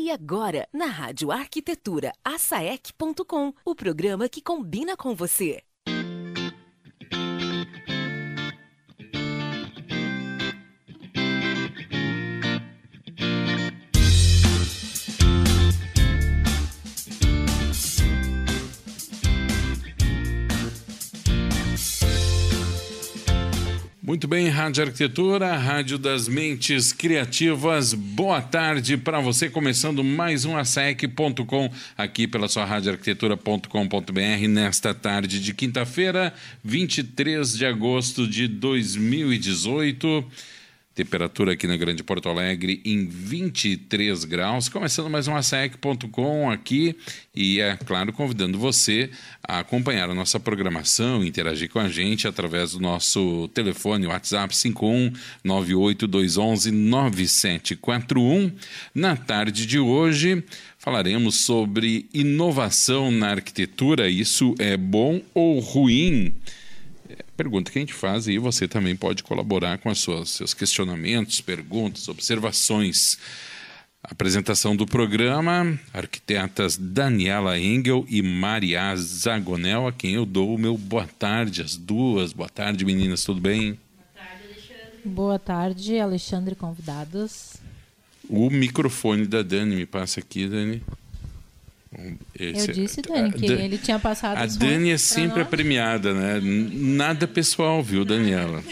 E agora, na Rádio Arquitetura, asaec.com, o programa que combina com você. Muito bem, Rádio Arquitetura, Rádio das Mentes Criativas. Boa tarde para você, começando mais um ASEC.com aqui pela sua radioarquitetura.com.br nesta tarde de quinta-feira, 23 de agosto de 2018. Temperatura aqui na Grande Porto Alegre em 23 graus. Começando mais um ASEC.com aqui e, é claro, convidando você a acompanhar a nossa programação, interagir com a gente através do nosso telefone WhatsApp 51 98211 9741. Na tarde de hoje falaremos sobre inovação na arquitetura. Isso é bom ou ruim? Pergunta que a gente faz e você também pode colaborar com os seus questionamentos, perguntas, observações. apresentação do programa, arquitetas Daniela Engel e Maria Zagonel, a quem eu dou o meu boa tarde, as duas. Boa tarde, meninas, tudo bem? Boa tarde, Alexandre. Boa tarde, Alexandre, convidados. O microfone da Dani, me passa aqui, Dani. Esse, eu disse, Dani, que Dan, ele tinha passado A Dani é sempre a premiada, né? Nada pessoal, viu, Daniela?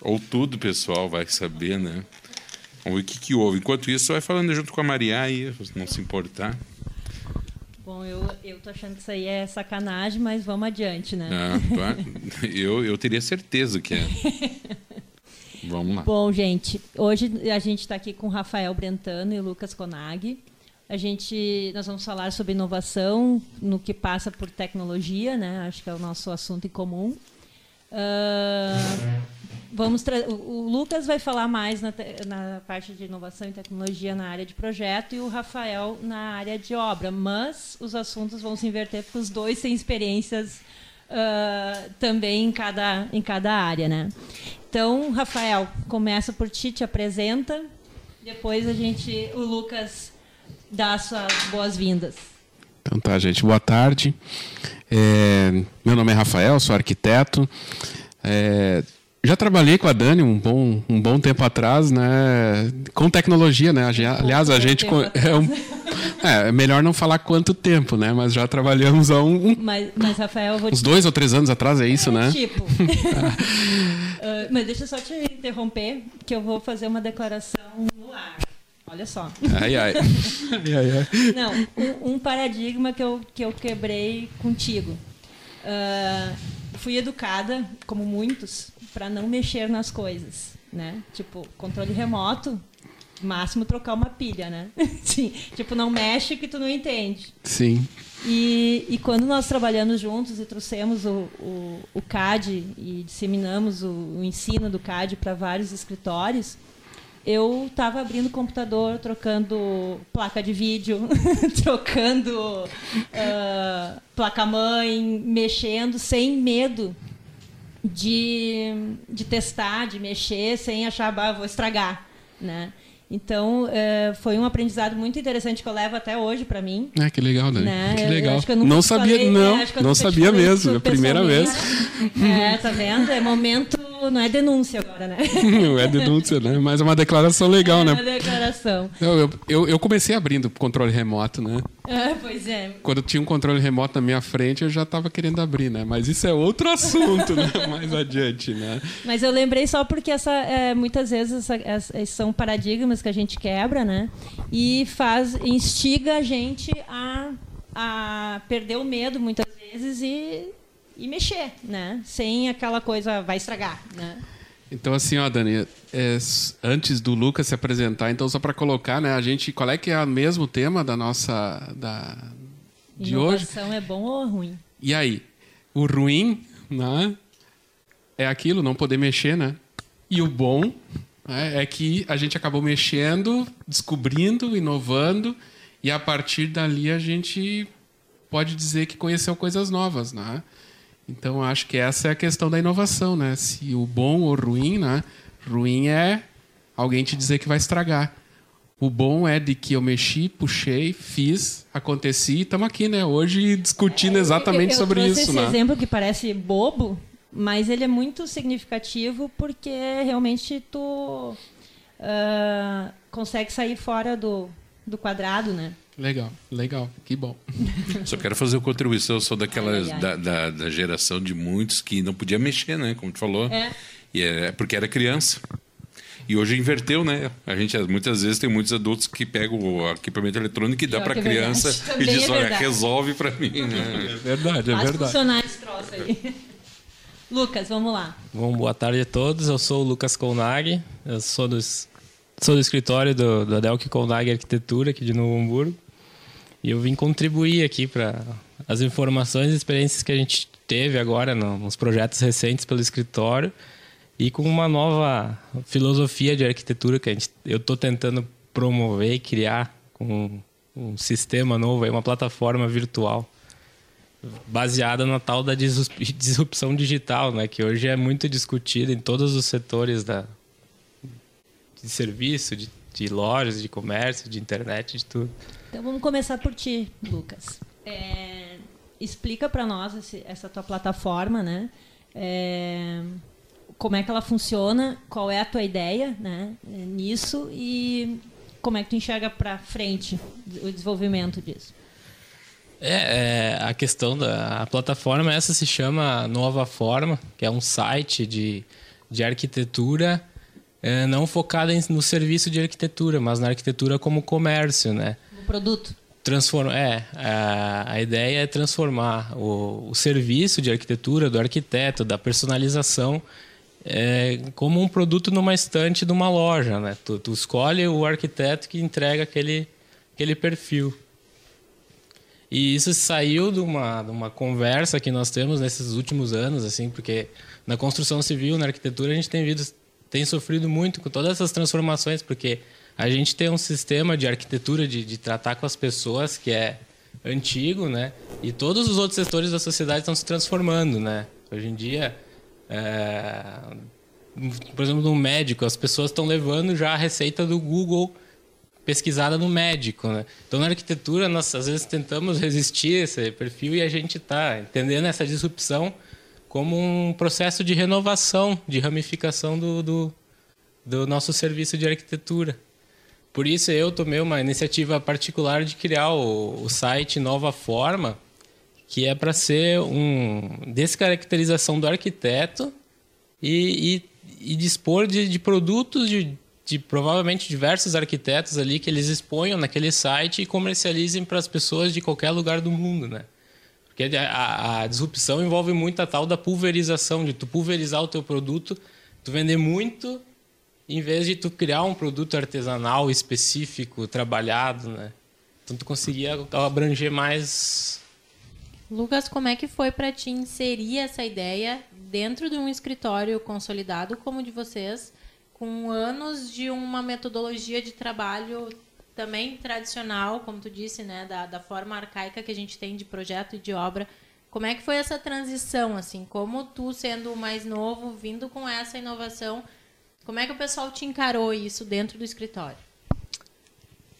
Ou tudo pessoal, vai saber, né? Vamos ver o que, que houve. Enquanto isso, vai falando junto com a Maria aí, não se importar. Bom, eu, eu tô achando que isso aí é sacanagem, mas vamos adiante, né? Ah, eu, eu teria certeza que é. Vamos lá. Bom, gente, hoje a gente está aqui com o Rafael Brentano e o Lucas Conag. A gente, nós vamos falar sobre inovação no que passa por tecnologia, né? Acho que é o nosso assunto em comum. Uh, vamos o Lucas vai falar mais na, na, parte de inovação e tecnologia na área de projeto e o Rafael na área de obra, mas os assuntos vão se inverter porque os dois têm experiências uh, também em cada, em cada área, né? Então, Rafael, começa por ti, te apresenta, depois a gente, o Lucas dar suas boas-vindas. Então tá, gente. Boa tarde. É, meu nome é Rafael, sou arquiteto. É, já trabalhei com a Dani um bom, um bom tempo atrás, né? Com tecnologia, né? Aliás, a gente é, um, é melhor não falar quanto tempo, né? Mas já trabalhamos há um, mas, mas Rafael, uns te... dois ou três anos atrás é isso, é, né? Tipo. uh, mas deixa eu só te interromper, que eu vou fazer uma declaração no ar. Olha só. Ai, ai. ai, ai, ai. Não, um, um, paradigma que eu, que eu quebrei contigo. Uh, fui educada, como muitos, para não mexer nas coisas. Né? Tipo, controle remoto, máximo trocar uma pilha, né? Sim, tipo, não mexe que tu não entende. Sim. E, e quando nós trabalhamos juntos e trouxemos o, o, o CAD e disseminamos o, o ensino do CAD para vários escritórios, eu estava abrindo computador, trocando placa de vídeo, trocando uh, placa-mãe, mexendo sem medo de, de testar, de mexer, sem achar, ah, vou estragar, né? Então, uh, foi um aprendizado muito interessante que eu levo até hoje para mim. É, que legal, Dani. Né? Que legal. não sabia, falei, não, é, não sabia mesmo, é a primeira vez. É, tá vendo? É momento não é denúncia agora, né? não é denúncia, né? Mas é uma declaração legal, é né? uma declaração. Eu, eu, eu, comecei abrindo controle remoto, né? É, pois é. Quando tinha um controle remoto na minha frente, eu já estava querendo abrir, né? Mas isso é outro assunto, né? Mais adiante, né? Mas eu lembrei só porque essa, é, muitas vezes essa, essa, são paradigmas que a gente quebra, né? E faz, instiga a gente a, a perder o medo muitas vezes e e mexer, né? Sem aquela coisa vai estragar, né? Então assim, ó, Dani, é, antes do Lucas se apresentar, então só para colocar, né, a gente, qual é que é o mesmo tema da nossa da de Inovação hoje? é bom ou ruim? E aí, o ruim, né, é aquilo, não poder mexer, né? E o bom né, é que a gente acabou mexendo, descobrindo, inovando, e a partir dali a gente pode dizer que conheceu coisas novas, né? Então acho que essa é a questão da inovação, né? Se o bom ou ruim, né? Ruim é alguém te dizer que vai estragar. O bom é de que eu mexi, puxei, fiz, aconteci e estamos aqui, né? Hoje discutindo exatamente eu, eu sobre trouxe isso, esse né? exemplo que parece bobo, mas ele é muito significativo porque realmente tu ah, consegue sair fora do, do quadrado, né? Legal, legal, que bom. Só quero fazer uma contribuição. Eu sou ai, ai. Da, da, da geração de muitos que não podia mexer, né? Como tu falou. É. E é porque era criança. E hoje inverteu, né? A gente muitas vezes tem muitos adultos que pegam o equipamento eletrônico e dá para é criança verdade. e Também diz: é olha, verdade. resolve para mim, né? É verdade, é Faz verdade. funcionar esse troço aí. Lucas, vamos lá. Bom, boa tarde a todos. Eu sou o Lucas Kolnag. Eu sou do, sou do escritório do, do Adelk Arquitetura, aqui de Novo Hamburgo. E eu vim contribuir aqui para as informações e experiências que a gente teve agora no- nos projetos recentes pelo escritório e com uma nova filosofia de arquitetura que a gente, eu estou tentando promover e criar com um sistema novo, uma plataforma virtual baseada na tal da disrupção digital, né, que hoje é muito discutida em todos os setores da de serviço, de, de lojas, de comércio, de internet, de tudo. Então vamos começar por ti, Lucas. É, explica para nós esse- essa tua plataforma, né? É, como é que ela funciona? Qual é a tua ideia, né? Nisso e como é que tu enxerga para frente o desenvolvimento disso? É, é, a questão da a plataforma essa se chama Nova Forma, que é um site de, de arquitetura é, não focada em- no serviço de arquitetura, mas na arquitetura como comércio, né? Produto. transforma é a, a ideia é transformar o, o serviço de arquitetura do arquiteto da personalização é, como um produto numa estante de uma loja né tu, tu escolhe o arquiteto que entrega aquele aquele perfil e isso saiu de uma, de uma conversa que nós temos nesses últimos anos, assim, porque na construção civil, na arquitetura, a gente tem, visto, tem sofrido muito com todas essas transformações, porque a gente tem um sistema de arquitetura de, de tratar com as pessoas que é antigo, né? E todos os outros setores da sociedade estão se transformando, né? Hoje em dia, é, por exemplo, no médico, as pessoas estão levando já a receita do Google pesquisada no médico, né? Então na arquitetura nós às vezes tentamos resistir a esse perfil e a gente está entendendo essa disrupção como um processo de renovação, de ramificação do, do, do nosso serviço de arquitetura. Por isso eu tomei uma iniciativa particular de criar o, o site Nova Forma, que é para ser um descaracterização do arquiteto e, e, e dispor de, de produtos de, de provavelmente diversos arquitetos ali que eles exponham naquele site e comercializem para as pessoas de qualquer lugar do mundo, né? Porque a, a, disrupção envolve muito a tal da pulverização, de tu pulverizar o teu produto, tu vender muito, em vez de tu criar um produto artesanal específico, trabalhado, né? Então tu conseguia abranger mais Lucas, como é que foi para te inserir essa ideia dentro de um escritório consolidado como o de vocês, com anos de uma metodologia de trabalho também tradicional, como tu disse, né, da, da forma arcaica que a gente tem de projeto e de obra. Como é que foi essa transição, assim? Como tu, sendo o mais novo, vindo com essa inovação, como é que o pessoal te encarou isso dentro do escritório?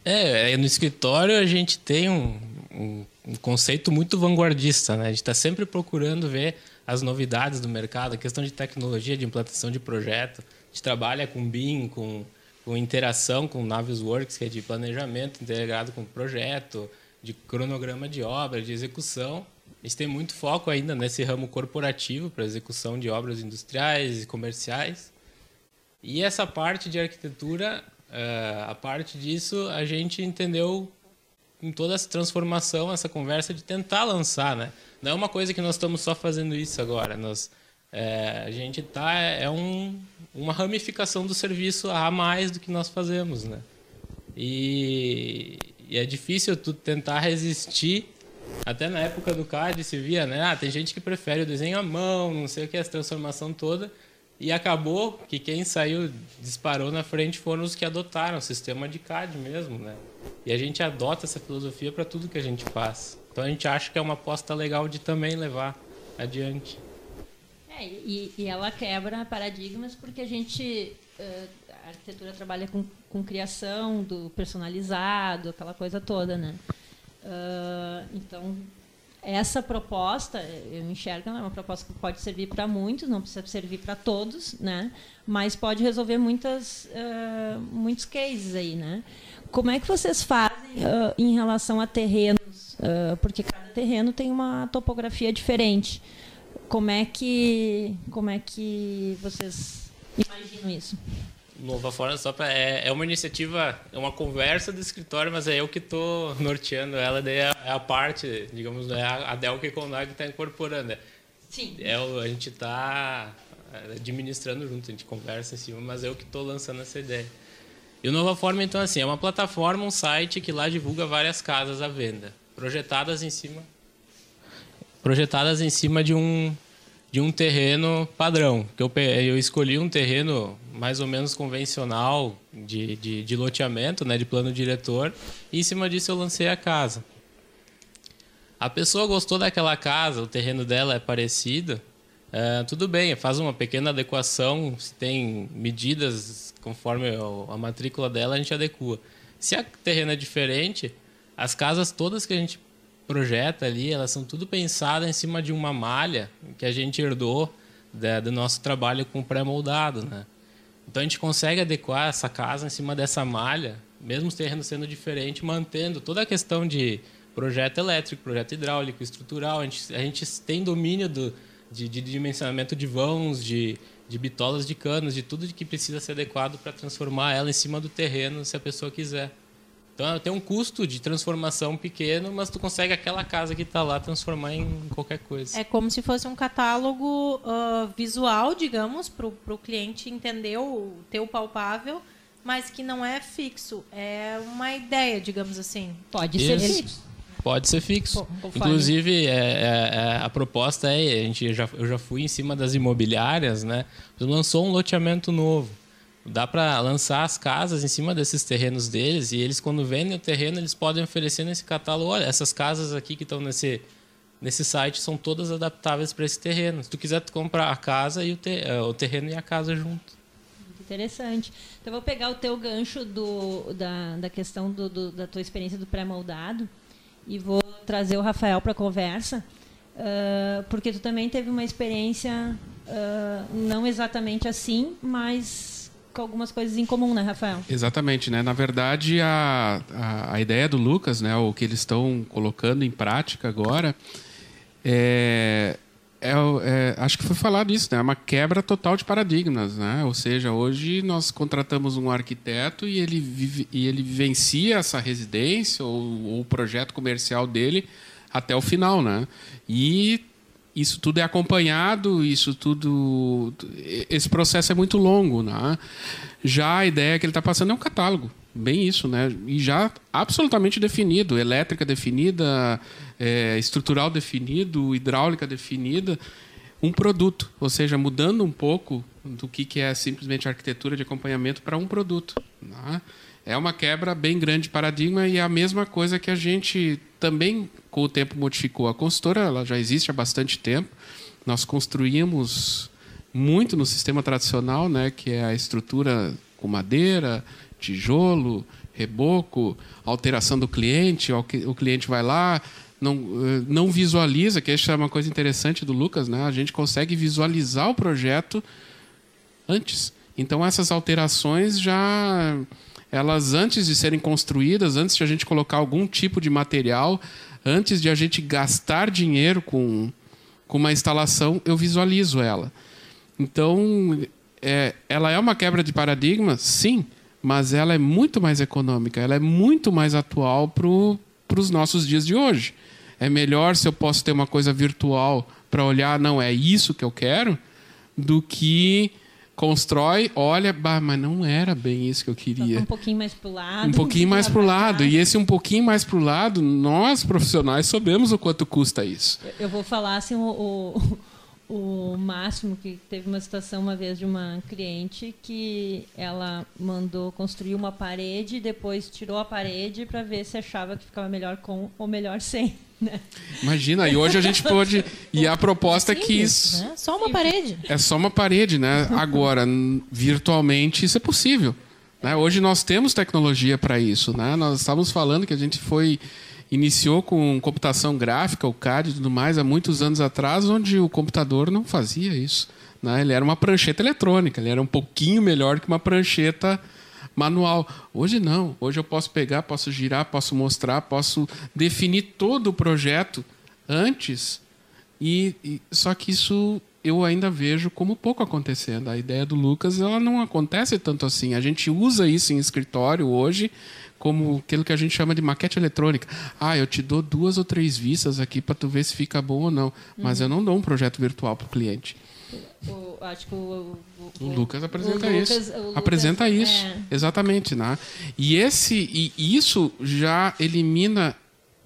É, é, no escritório a gente tem um, um, um conceito muito vanguardista, né? A gente está sempre procurando ver as novidades do mercado, a questão de tecnologia, de implantação de projeto. A gente trabalha com BIM, com, com interação com Navisworks, que é de planejamento integrado com projeto, de cronograma de obra, de execução. A gente tem muito foco ainda nesse ramo corporativo para execução de obras industriais e comerciais. E essa parte de arquitetura, eh, a parte disso, a gente entendeu em toda essa transformação, essa conversa de tentar lançar, né? Não é uma coisa que nós estamos só fazendo isso agora. Nós, eh, a gente tá é um, uma ramificação do serviço a mais do que nós fazemos, né? E, e é difícil tu tentar resistir. Até na época do CAD se via, né? Ah, tem gente que prefere o desenho à mão, não sei o que, essa transformação toda. E acabou que quem saiu, disparou na frente foram os que adotaram o sistema de CAD mesmo, né? E a gente adota essa filosofia para tudo que a gente faz. Então a gente acha que é uma aposta legal de também levar adiante. É, e, e ela quebra paradigmas porque a gente, eh, arquitetura trabalha com, com criação do personalizado, aquela coisa toda, né? Uh, então, essa proposta, eu enxergo, é uma proposta que pode servir para muitos, não precisa servir para todos, né? Mas pode resolver muitas, uh, muitos cases aí, né? Como é que vocês fazem uh, em relação a terrenos? Uh, porque cada terreno tem uma topografia diferente. Como é que, como é que vocês imaginam isso? Nova Forma só é, é uma iniciativa, é uma conversa do escritório, mas é eu que estou norteando ela, daí é, é a parte, digamos, é a, a Delca e Condag que está incorporando. Sim. É, a gente está é, administrando junto, a gente conversa em cima, mas é eu que estou lançando essa ideia. E o Nova Forma, então, assim, é uma plataforma, um site que lá divulga várias casas à venda, projetadas em cima, projetadas em cima de um de um terreno padrão. Que eu, eu escolhi um terreno mais ou menos convencional de, de, de loteamento, né, de plano diretor, e em cima disso eu lancei a casa. A pessoa gostou daquela casa, o terreno dela é parecido, é, tudo bem, faz uma pequena adequação, se tem medidas conforme a matrícula dela, a gente adequa. Se a terreno é diferente, as casas todas que a gente projeta ali, elas são tudo pensadas em cima de uma malha que a gente herdou da, do nosso trabalho com pré-moldado, né? Então a gente consegue adequar essa casa em cima dessa malha, mesmo os terrenos sendo diferentes, mantendo toda a questão de projeto elétrico, projeto hidráulico, estrutural. A gente, a gente tem domínio do, de, de dimensionamento de vãos, de, de bitolas de canos, de tudo que precisa ser adequado para transformar ela em cima do terreno, se a pessoa quiser. Então tem um custo de transformação pequeno, mas tu consegue aquela casa que está lá transformar em qualquer coisa. É como se fosse um catálogo uh, visual, digamos, para o cliente entender o teu palpável, mas que não é fixo. É uma ideia, digamos assim. Pode Isso. ser fixo. Pode ser fixo. Inclusive, é, é, é, a proposta é, a gente já, eu já fui em cima das imobiliárias, né? Lançou um loteamento novo dá para lançar as casas em cima desses terrenos deles e eles quando vendem o terreno eles podem oferecer nesse catálogo olha essas casas aqui que estão nesse nesse site são todas adaptáveis para esse terreno. Se tu quiser tu comprar a casa e o, ter, eh, o terreno e a casa junto. Interessante. Então vou pegar o teu gancho do da, da questão do, do da tua experiência do pré-moldado e vou trazer o Rafael para a conversa uh, porque tu também teve uma experiência uh, não exatamente assim mas com algumas coisas em comum, né, Rafael? Exatamente, né? Na verdade, a, a, a ideia do Lucas, né, o que eles estão colocando em prática agora, é, é, é, acho que foi falado isso, né? É uma quebra total de paradigmas, né? Ou seja, hoje nós contratamos um arquiteto e ele, vive, e ele vivencia essa residência ou, o projeto comercial dele até o final, né? E isso tudo é acompanhado, isso tudo. Esse processo é muito longo. Né? Já a ideia que ele está passando é um catálogo, bem isso, né? E já absolutamente definido, elétrica definida, é, estrutural definido, hidráulica definida, um produto, ou seja, mudando um pouco do que, que é simplesmente arquitetura de acompanhamento para um produto. Né? É uma quebra bem grande de paradigma e é a mesma coisa que a gente também com o tempo modificou. A consultora ela já existe há bastante tempo. Nós construímos muito no sistema tradicional, né, que é a estrutura com madeira, tijolo, reboco, alteração do cliente, o cliente vai lá, não, eh, não visualiza, que essa é uma coisa interessante do Lucas, né? A gente consegue visualizar o projeto antes. Então essas alterações já elas antes de serem construídas, antes de a gente colocar algum tipo de material, antes de a gente gastar dinheiro com, com uma instalação, eu visualizo ela. Então, é, ela é uma quebra de paradigma, sim, mas ela é muito mais econômica, ela é muito mais atual para os nossos dias de hoje. É melhor se eu posso ter uma coisa virtual para olhar, não é isso que eu quero, do que constrói, olha, bah, mas não era bem isso que eu queria. Um pouquinho mais para o lado. Um pouquinho mais para o lado. E esse um pouquinho mais para o lado, nós profissionais sabemos o quanto custa isso. Eu vou falar assim, o, o, o máximo que teve uma situação uma vez de uma cliente que ela mandou construir uma parede e depois tirou a parede para ver se achava que ficava melhor com ou melhor sem. Imagina, e hoje a gente pode. E a proposta é que isso. Né? Só uma parede. É só uma parede, né? Agora, virtualmente, isso é possível. né? Hoje nós temos tecnologia para isso. Né? Nós estávamos falando que a gente foi. Iniciou com computação gráfica, o CAD e tudo mais, há muitos anos atrás, onde o computador não fazia isso. Né? Ele era uma prancheta eletrônica, ele era um pouquinho melhor que uma prancheta manual. Hoje não. Hoje eu posso pegar, posso girar, posso mostrar, posso definir todo o projeto antes. E, e- só que isso eu ainda vejo como pouco acontecendo. A ideia do Lucas ela não acontece tanto assim. A gente usa isso em escritório hoje como aquilo que a gente chama de maquete eletrônica. Ah, eu te dou duas ou três vistas aqui para tu ver se fica bom ou não. Mas eu não dou um projeto virtual para o cliente. O- acho que o, o, O Lucas apresenta Lucas- isso. o Lucas- apresenta isso. é. Exatamente, né? E esse e isso já elimina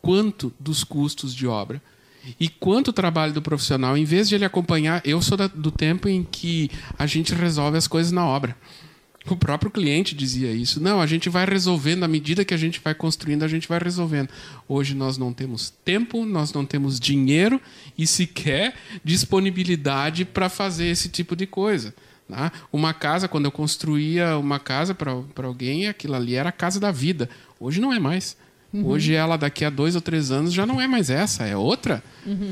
quanto dos custos de obra. E quanto o trabalho do profissional, em vez de ele acompanhar, eu sou da- do tempo em que a gente resolve as coisas na obra. O próprio cliente dizia isso. Não, a gente vai resolvendo, à medida que a gente vai construindo, a gente vai resolvendo. Hoje nós não temos tempo, nós não temos dinheiro e sequer disponibilidade para fazer esse tipo de coisa. né? Uma casa, quando eu construía uma casa para alguém, aquilo ali era a casa da vida. Hoje não é mais. Hoje ela, daqui a dois ou três anos, já não é mais essa, é outra.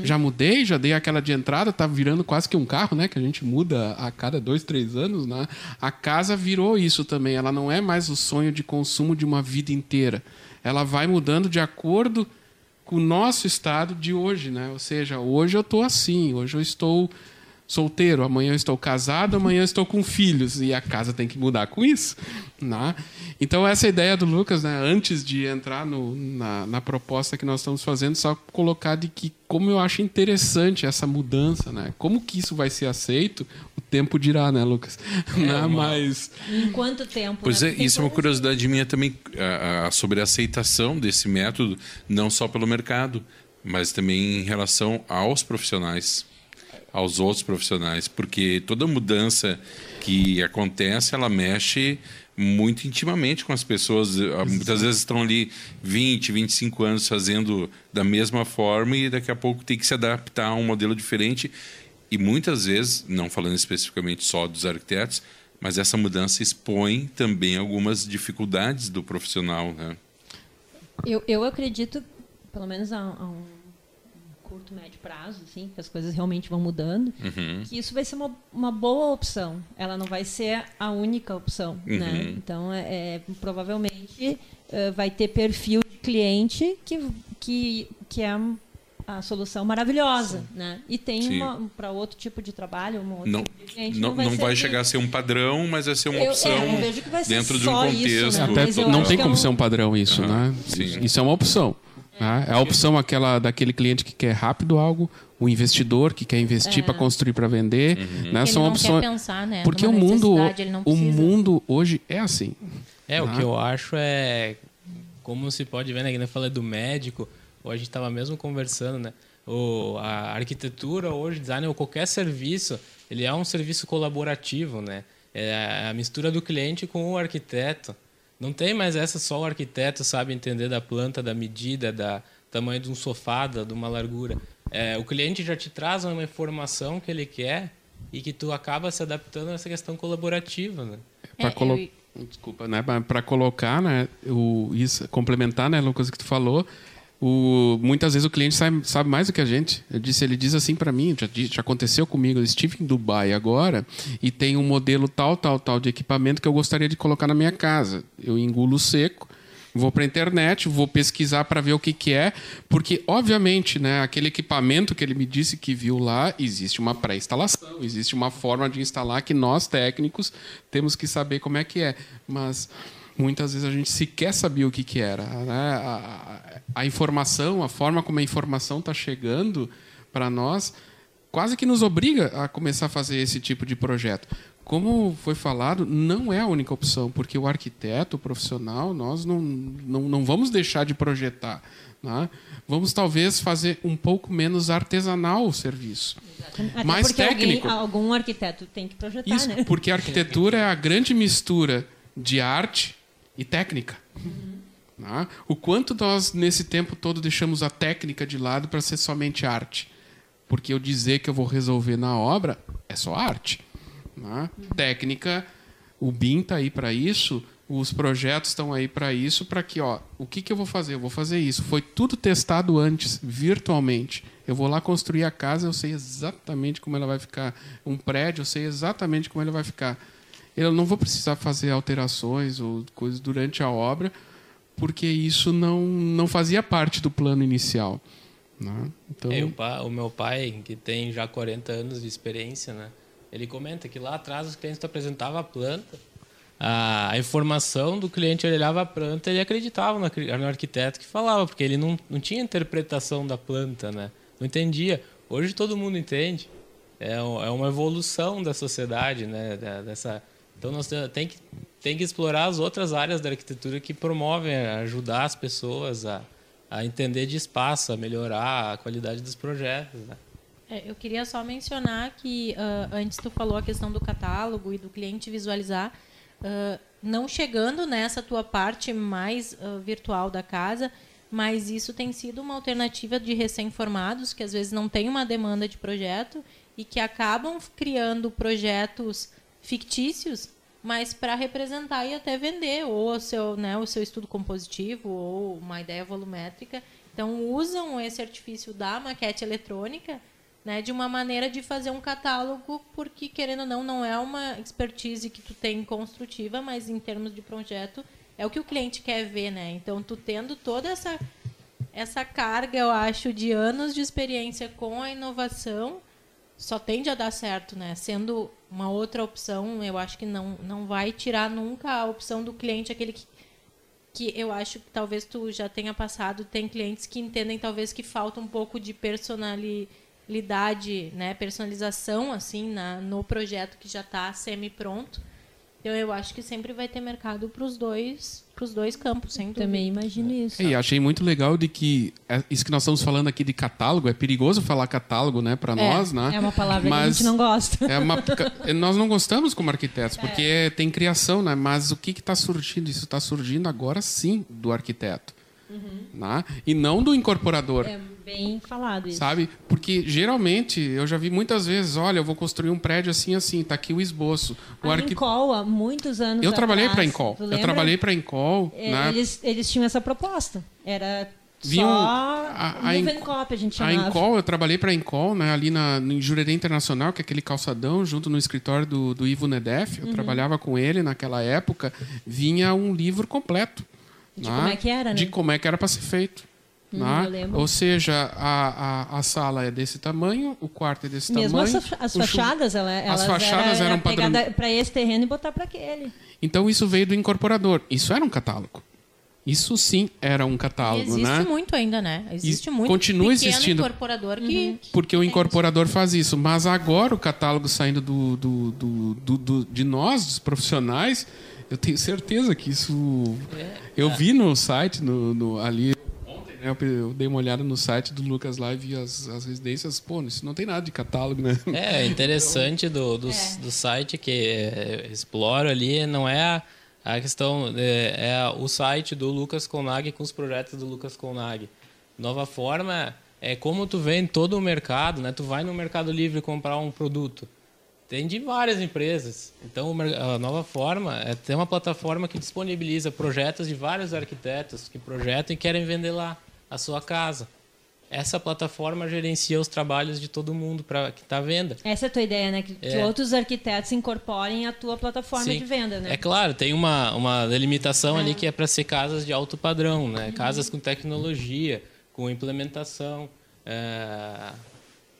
Já mudei, já dei aquela de entrada, tá virando quase que um carro, né? Que a gente muda a cada dois, três anos, né? A casa virou isso também. Ela não é mais o sonho de consumo de uma vida inteira. Ela vai mudando de acordo com o nosso estado de hoje, né? Ou seja, hoje eu estou assim, hoje eu estou solteiro, amanhã eu estou casado, amanhã eu estou com filhos e a casa tem que mudar com isso, né? Então essa ideia do Lucas, né, antes de entrar no, na, na proposta que nós estamos fazendo, só colocar de que como eu acho interessante essa mudança, né? Como que isso vai ser aceito, o tempo dirá, né, Lucas? Né? Mas Em quanto tempo? Pois né? é, isso é uma curiosidade minha também a- a- sobre a aceitação desse método, não só pelo mercado, mas também em relação aos profissionais, aos outros profissionais, porque toda mudança que acontece, ela mexe muito intimamente com as pessoas. Ah, Muitas vezes estão ali 20, 25 anos fazendo da mesma forma e daqui a pouco tem que se adaptar a um modelo diferente. E muitas vezes, não falando especificamente só dos arquitetos, mas essa mudança expõe também algumas dificuldades do profissional, né? Eu, eu acredito, pelo menos a, a um curto, médio prazo, assim, que as coisas realmente vão mudando, Uhum. que isso vai ser uma, uma boa opção. Ela não vai ser a única opção, né? Uhum. Então, é, é, provavelmente eh, vai ter perfil de cliente que, que, que é a solução maravilhosa, né? E tem para outro tipo de trabalho, um outro Não, tipo de cliente, não, não vai de- chegar a ser um padrão, mas vai ser uma Eu- é, opção eu vejo que vai ser dentro de um só isso, contexto. né? Até não tem é como um- ser um padrão isso, Aham, né? sim. Isso é uma opção. Né? É a opção aquela daquele cliente que quer rápido algo, o investidor que quer investir para construir para vender, Uhum. né? Ele São não opções. quer pensar, né? Porque o mundo, o mundo hoje é assim. É, o Ah. que eu acho é. Como se pode ver, né? Que falei do médico, ou a gente estava mesmo conversando, né? O, a arquitetura hoje, design ou qualquer serviço, ele é um serviço colaborativo, né? É a mistura do cliente com o arquiteto. Não tem mais essa só o arquiteto sabe entender da planta, da medida, da tamanho de um sofá, da, de uma largura. É, o cliente já te traz uma informação que ele quer e que tu acaba se adaptando a essa questão colaborativa, né? Para É, colo... eu- Desculpa, né? Para colocar, né? O, isso, complementar, né, Lucas, que tu falou. O, muitas vezes o cliente sabe, sabe mais do que a gente. Disse, ele diz assim para mim, já, já aconteceu comigo, eu estive em Dubai agora e tem um modelo tal, tal, tal de equipamento que eu gostaria de colocar na minha casa. Eu engulo seco, vou para a internet, vou pesquisar para ver o que, que é, porque obviamente, né, aquele equipamento que ele me disse que viu lá, existe uma pré-instalação, existe uma forma de instalar que nós técnicos temos que saber como é que é, mas muitas vezes a gente sequer sabia o que, que era. Né? A, a- a informação, a forma como a informação está chegando para nós, quase que nos obriga a começar a fazer esse tipo de projeto. como foi falado, não é a única opção, porque o arquiteto o profissional, nós não, não, não vamos deixar de projetar. Né? Vamos talvez fazer um pouco menos artesanal o serviço. Mais porque técnico. Alguém, algum arquiteto tem que projetar, Isso, né? porque a arquitetura é a grande mistura de arte e técnica. Né? O quanto nós, nesse tempo todo, deixamos a técnica de lado para ser somente arte. Porque eu dizer que eu vou resolver na obra é só arte. né? Técnica, o BIM está aí para isso, os projetos estão aí para isso, para que, ó, o que, que eu vou fazer? Eu vou fazer isso. Foi tudo testado antes, virtualmente. Eu vou lá construir a casa, eu sei exatamente como ela vai ficar. Um prédio, eu sei exatamente como ele vai ficar. Eu não vou precisar fazer alterações ou coisas durante a obra, porque isso não, não fazia parte do plano inicial. Né? Então, É, o, meu pai, que tem já 40 anos de experiência, né? Ele comenta que lá atrás os clientes apresentavam a planta, a, informação do cliente, ele olhava a planta ele acreditava no, arqui- no arquiteto que falava, porque ele não, não tinha interpretação da planta, né? Não entendia. Hoje todo mundo entende. É, é uma evolução da sociedade, né? Dessa, então nós te- tem que, tem que explorar as outras áreas da arquitetura que promovem ajudar as pessoas a, a entender de espaço, a melhorar a qualidade dos projetos. Né? É, eu queria só mencionar que ah, antes tu falou a questão do catálogo e do cliente visualizar, ah, não chegando nessa tua parte mais ah, virtual da casa, mas isso tem sido uma alternativa de recém-formados que às vezes não tem uma demanda de projeto e que acabam criando projetos fictícios, mas para representar e até vender ou o seu, né, o seu estudo compositivo ou uma ideia volumétrica. Então usam esse artifício da maquete eletrônica né, de uma maneira de fazer um catálogo, porque querendo ou não, não é uma expertise que tu tem construtiva, mas em termos de projeto é o que o cliente quer ver, né? Então tu tendo toda essa essa carga, eu acho, de anos de experiência com a inovação, só tende a dar certo, né? Sendo uma outra opção, eu acho que não não vai tirar nunca a opção do cliente aquele que que eu acho que talvez tu já tenha passado, tem clientes que entendem talvez que falta um pouco de personalidade, né, personalização assim na, no projeto que já está semi pronto. Então eu acho que sempre vai ter mercado para os dois, para os dois campos, sem. Também imagino isso. E achei muito legal de que é, isso que nós estamos falando aqui de catálogo é perigoso falar catálogo, né, para nós, né? É uma palavra que a Mas gente não gosta. É uma, nós não gostamos como arquitetos porque tem criação, né? Mas o que está surgindo? Isso está surgindo agora sim do arquiteto, né? E não do incorporador. É bem falado isso. Sabe? Porque geralmente eu já vi muitas vezes, olha, eu vou construir um prédio assim assim, tá aqui o esboço. O A arqui... Incol, há muitos anos Eu trabalhei para atrás, Incol. Eu trabalhei para Incol, É, né? eles, eles tinham essa proposta. Era Vinham- só a- a a gente A chamava. Incol, eu trabalhei para a Incol, né, ali na, em Jurerê Internacional, que é aquele calçadão, junto no escritório do, do Ivo Nedef. Uhum. Eu trabalhava com ele naquela época. Vinha um livro completo. De né, como é que era, né? De como é que era para ser feito. Hum, né? Ou seja, a, a, a sala é desse tamanho, o quarto é desse Mesmo tamanho. as, fa- as fachadas, ela, elas fachadas era, eram padroni- para esse terreno e botar para aquele. Então isso veio do incorporador. Isso era um catálogo. Isso sim era um catálogo, existe né? muito ainda, né? Existe E muito continua pequeno existindo. incorporador que Porque o incorporador faz isso. Mas agora o catálogo saindo do, do, do, do- do- de nós, dos profissionais, eu tenho certeza que isso. Eu vi no site, no, no- ali. Né? Eu, eu dei uma olhada no site do Lucas lá e vi as, as residências. Pô, isso não tem nada de catálogo, né? É interessante do, do, do site que é, exploro ali não é a, a questão é, é o site do Lucas Conag com os projetos do Lucas Conag. Nova forma é como tu vê em todo o mercado, né? Tu vai no Mercado Livre comprar um produto. Tem de várias empresas. Então, a nova forma é ter uma plataforma que disponibiliza projetos de vários arquitetos que projetam e querem vender lá a sua casa. Essa plataforma gerencia os trabalhos de todo mundo para que está à venda. Essa é a tua ideia, né? Que, que É. outros arquitetos incorporem a tua plataforma Sim. de venda, né? É claro, tem uma, uma delimitação ali que é para ser casas de alto padrão, né? Uhum. Casas com tecnologia, com implementação é,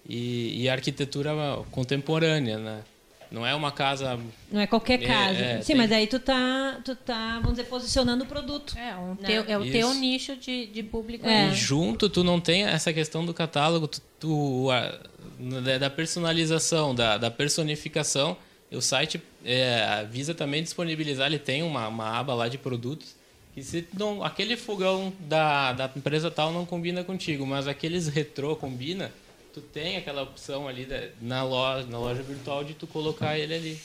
e, e arquitetura contemporânea, né? Não é uma casa Não é qualquer É, casa. é, Sim, tem- mas aí tu tá, tu tá, vamos dizer, posicionando o produto. É, um Né? teu, é o teu Isso. nicho de, de público. É. E junto, tu não tem essa questão do catálogo, tu, tu- a- da- personalização, da, da personificação. o site é, visa também disponibilizar, ele tem uma, uma aba lá de produtos, que se não, aquele fogão da, da empresa tal não combina contigo, mas aqueles retrô combina, tu tem aquela opção ali da, na, loja, na loja virtual de tu colocar ele ali.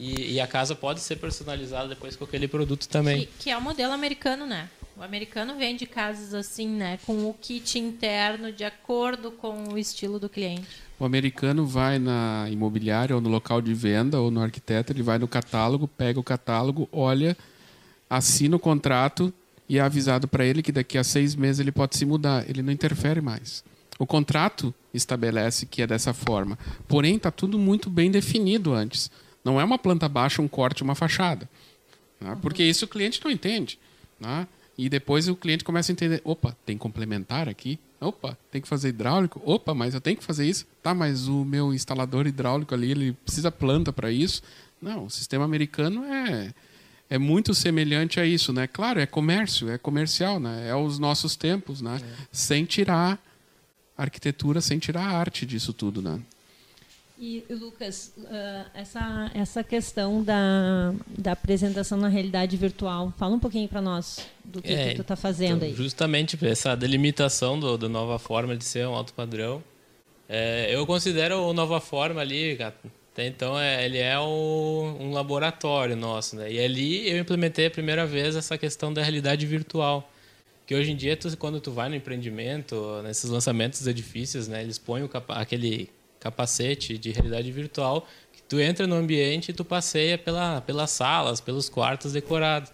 E, e, a casa pode ser personalizada depois com aquele produto também. Que, que, é o modelo americano, né? O americano vende casas assim, né? Com o kit interno de acordo com o estilo do cliente. O americano vai na imobiliária ou no local de venda ou no arquiteto, ele vai no catálogo, pega o catálogo, olha, assina o contrato e é avisado para ele que daqui a seis meses ele pode se mudar. Ele não interfere mais. O contrato estabelece que é dessa forma. Porém, está tudo muito bem definido antes. Não é uma planta baixa, um corte, uma fachada. Né? Porque isso o cliente não entende. Né? E depois o cliente começa a entender: opa, tem complementar aqui? Opa, tem que fazer hidráulico? Opa, mas eu tenho que fazer isso? Tá, mas o meu instalador hidráulico ali, ele precisa planta para isso? Não, o sistema americano é, é muito semelhante a isso, né? Claro, é comércio, é comercial, né? É os nossos tempos, né? É. Sem tirar arquitetura, sem tirar a arte disso tudo, né? E, Lucas, uh, essa, essa questão da, da apresentação na realidade virtual, fala um pouquinho para nós do que, é, que tu está fazendo então, aí. Justamente essa delimitação do, do Nova Forma de ser um alto padrão. É, eu considero o Nova Forma ali, até então, é, ele é o, um laboratório nosso. Né? E ali eu implementei a primeira vez essa questão da realidade virtual. Que hoje em dia, tu, quando tu vai no empreendimento, nesses lançamentos dos edifícios, né, eles põem o, aquele capacete de realidade virtual, que tu entra no ambiente e tu passeia pela, pelas salas, pelos quartos decorados.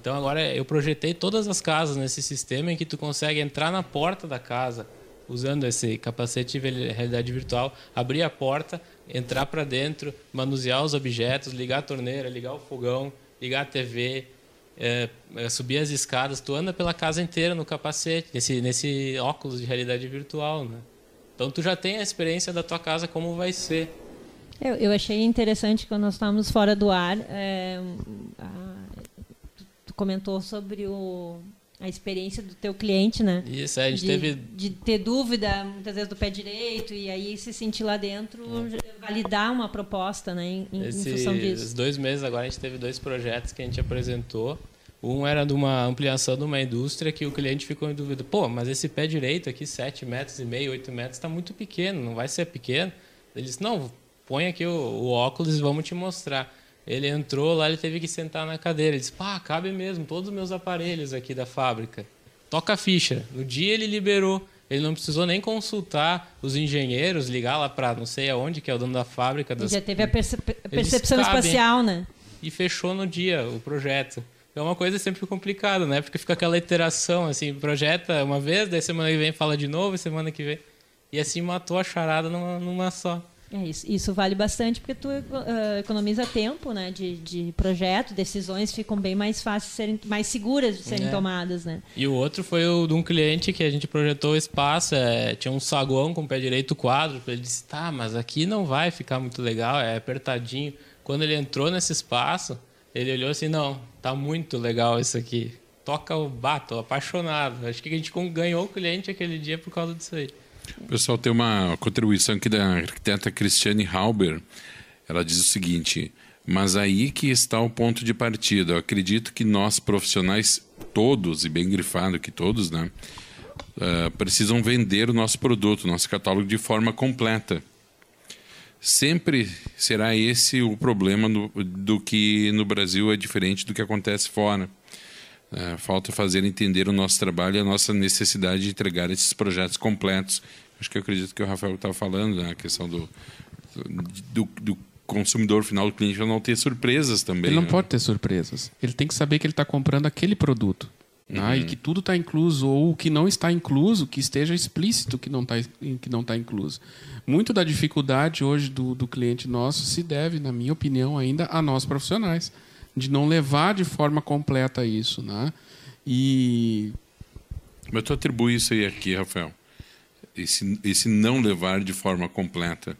Então agora eu projetei todas as casas nesse sistema em que tu consegue entrar na porta da casa usando esse capacete de realidade virtual, abrir a porta, entrar para dentro, manusear os objetos, ligar a torneira, ligar o fogão, ligar a TV, é, é, subir as escadas. Tu anda pela casa inteira no capacete, nesse, nesse óculos de realidade virtual, né? Então tu já tem a experiência da tua casa como vai ser. Eu, eu achei interessante quando nós estávamos fora do ar, é, a, tu comentou sobre o, a experiência do teu cliente, né? Isso, é, a gente de, teve... De ter dúvida, muitas vezes, do pé direito, e aí se sentir lá dentro, é. Validar uma proposta, né? Em, em função disso. dois meses agora a gente teve dois projetos que a gente apresentou. Um era de uma ampliação de uma indústria que o cliente ficou em dúvida. Pô, mas esse pé direito aqui, 7 metros e meio, 8 metros, está muito pequeno, não vai ser pequeno? Ele disse, não, põe aqui o, o, óculos e vamos te mostrar. Ele entrou lá, ele teve que sentar na cadeira. Ele disse, pá, cabe mesmo, todos os meus aparelhos aqui da fábrica. Toca a ficha. No dia ele liberou. Ele não precisou nem consultar os engenheiros, ligar lá para não sei aonde, que é o dono da fábrica. Das... Já teve a perce percepção disse, espacial, né? E fechou no dia o projeto é uma coisa sempre complicada, né? Porque fica aquela iteração, assim, projeta uma vez, daí semana que vem fala de novo, semana que vem. E assim matou a charada numa, numa só. É isso, isso vale bastante porque tu uh, economiza tempo, né, de, de projeto, decisões ficam bem mais fáceis, serem, mais seguras de serem é. tomadas, né. E o outro foi o de um cliente que a gente projetou espaço, é, tinha um saguão com o pé direito quadro, ele disse, tá, mas aqui não vai ficar muito legal, é apertadinho. Quando ele entrou nesse espaço, ele olhou assim, não, tá muito legal isso aqui. Toca o bato, apaixonado. Acho que a gente ganhou o cliente aquele dia por causa disso aí. O pessoal tem uma contribuição aqui da arquiteta Cristiane Halber. Ela diz o seguinte: mas aí que está o ponto de partida. Eu acredito que nós profissionais todos e bem grifado que todos, né, uh, precisam vender o nosso produto, nosso catálogo de forma completa sempre será esse o problema do, do que no Brasil é diferente do que acontece fora. É, falta fazer entender o nosso trabalho e a nossa necessidade de entregar esses projetos completos. Acho que eu acredito que o Rafael estava falando, né, a questão do, do, do consumidor final, do cliente, não ter surpresas também. Ele não né? pode ter surpresas. Ele tem que saber que ele está comprando aquele produto. Né? Uhum. E que tudo está incluso, ou o que não está incluso, que esteja explícito que não está que não tá incluso. Muito da dificuldade hoje do, do cliente nosso se deve, na minha opinião, ainda a nós profissionais, de não levar de forma completa isso. Né? E. Mas tu atribui isso aí aqui, Rafael. Esse, esse não levar de forma completa.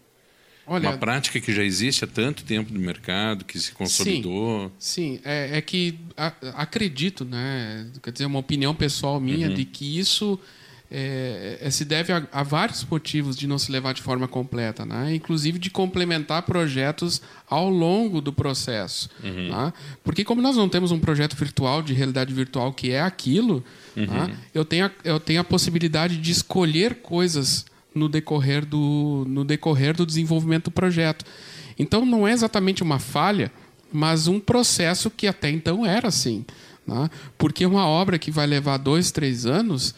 Olha, uma prática que já existe há tanto tempo no mercado, que se consolidou. Sim, sim. É, é, que a, acredito, né? Quer dizer, uma opinião pessoal minha uhum. de que isso é, é, se deve a, a, vários motivos de não se levar de forma completa, né? inclusive de complementar projetos ao longo do processo. Uhum. Né? Porque, como nós não temos um projeto virtual de realidade virtual que é aquilo, uhum. né? eu, tenho a, eu tenho a possibilidade de escolher coisas no decorrer do, no decorrer do desenvolvimento do projeto. Então, não é exatamente uma falha, mas um processo que até então era assim. Né? Porque uma obra que vai levar dois, três anos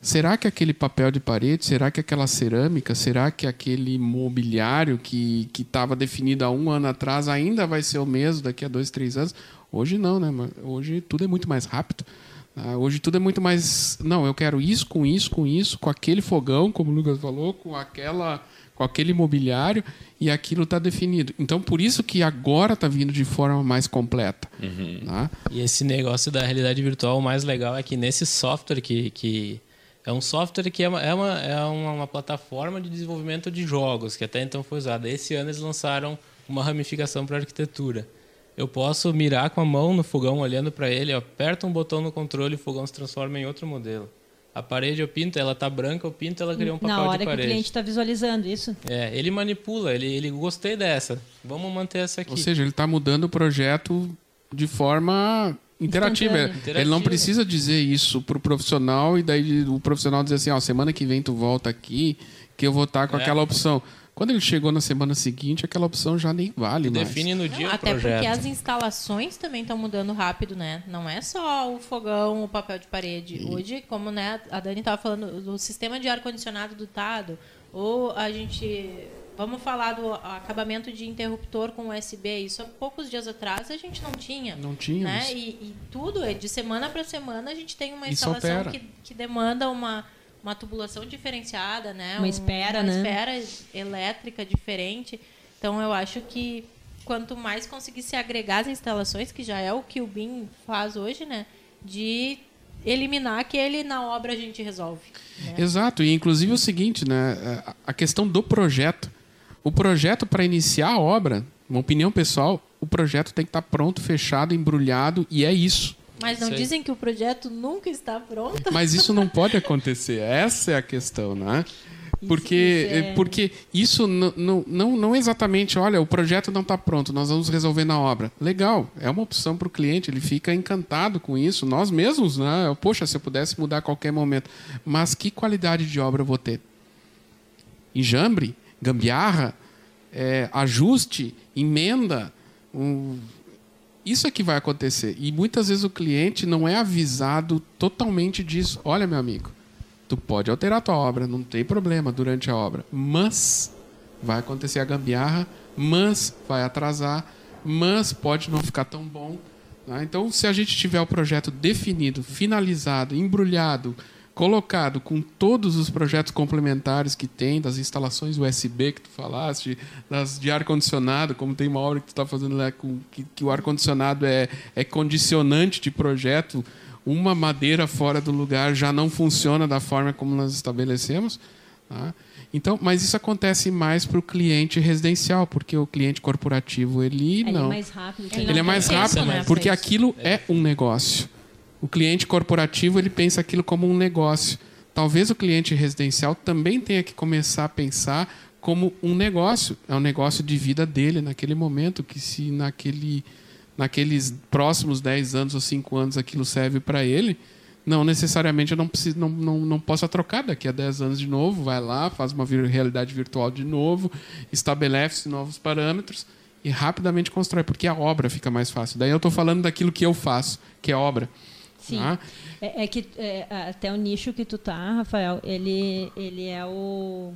Será que aquele papel de parede, será que aquela cerâmica, será que aquele mobiliário que estava definido há um ano atrás ainda vai ser o mesmo daqui a dois, três anos? Hoje não, né? Hoje tudo é muito mais rápido. Ah, hoje tudo é muito mais. Não, eu quero isso, com isso, com isso, com aquele fogão, como o Lucas falou, com aquela, com aquele mobiliário e aquilo está definido. Então, por isso que agora está vindo de forma mais completa. Uhum. Tá? E esse negócio da realidade virtual, o mais legal é que nesse software que, que é um software que é uma, é uma, é uma, uma plataforma de desenvolvimento de jogos, que até então foi usada. Esse ano eles lançaram uma ramificação para arquitetura. Eu posso mirar com a mão no fogão, olhando para ele, aperto um botão no controle e o fogão se transforma em outro modelo. A parede eu pinto, ela tá branca, eu pinto, ela cria um papel de parede. Na hora que o cliente está visualizando isso. É, ele manipula, ele, ele gostei dessa. Vamos manter essa aqui. Ou seja, ele está mudando o projeto de forma interativa. Ele não precisa dizer isso pro profissional e daí o profissional dizer assim, ó, semana que vem tu volta aqui que eu vou estar com é. aquela opção. Quando ele chegou na semana seguinte, aquela opção já nem vale mais. Define no dia não, Até projeto. porque as instalações também estão mudando rápido, né? Não é só o fogão, o papel de parede. E... Hoje, como né, a Dani estava falando, do sistema de ar-condicionado dotado, ou a gente Vamos falar do acabamento de interruptor com USB. Isso há poucos dias atrás a gente não tinha. Não tinha. Né? E, e, tudo, é de semana para semana, a gente tem uma instalação que, que demanda uma, uma tubulação diferenciada, né? Uma espera, um, uma né? espera elétrica diferente. Então eu acho que quanto mais conseguir se agregar as instalações, que já é o que o BIM faz hoje, né? De eliminar aquele na obra a gente resolve. Né? Exato, e inclusive é o seguinte, né? A questão do projeto. O projeto para iniciar a obra, uma opinião pessoal, o projeto tem que estar tá pronto, fechado, embrulhado e é isso. Mas não Sei. dizem que o projeto nunca está pronto? Mas isso não pode acontecer. Essa é a questão, né? Porque isso, é... porque isso não, não, não, não exatamente, olha, o projeto não está pronto, nós vamos resolver na obra. Legal, é uma opção para o cliente, ele fica encantado com isso. Nós mesmos, né? Poxa, se eu pudesse mudar a qualquer momento. Mas que qualidade de obra eu vou ter? Enjambre? Gambiarra, é, ajuste, emenda. Um... Isso é que vai acontecer. E muitas vezes o cliente não é avisado totalmente disso. Olha, meu amigo, tu pode alterar a tua obra, não tem problema durante a obra. Mas vai acontecer a gambiarra, mas vai atrasar, mas pode não ficar tão bom. Né? Então, se a gente tiver o projeto definido, finalizado, embrulhado, colocado com todos os projetos complementares que tem, das instalações USB que tu falaste, das de ar-condicionado, como tem uma obra que tu está fazendo lá, com, que, que o ar-condicionado é, é condicionante de projeto, uma madeira fora do lugar já não funciona da forma como nós estabelecemos. Tá? Então, mas isso acontece mais para o cliente residencial, porque o cliente corporativo ele, ele é não. É mais rápido. Ele, ele é mais rápido, né? porque aquilo é um negócio. O cliente corporativo ele pensa aquilo como um negócio. Talvez o cliente residencial também tenha que começar a pensar como um negócio. É um negócio de vida dele naquele momento, que se naquele, naqueles próximos 10 anos ou 5 anos aquilo serve para ele, não necessariamente eu não, preciso, não, não, não possa trocar daqui a 10 anos de novo. Vai lá, faz uma realidade virtual de novo, estabelece novos parâmetros e rapidamente constrói, porque a obra fica mais fácil. Daí eu estou falando daquilo que eu faço, que é obra. Sim. Tá? É, é, que é, até o nicho que tu tá, Rafael, ele, ele é o.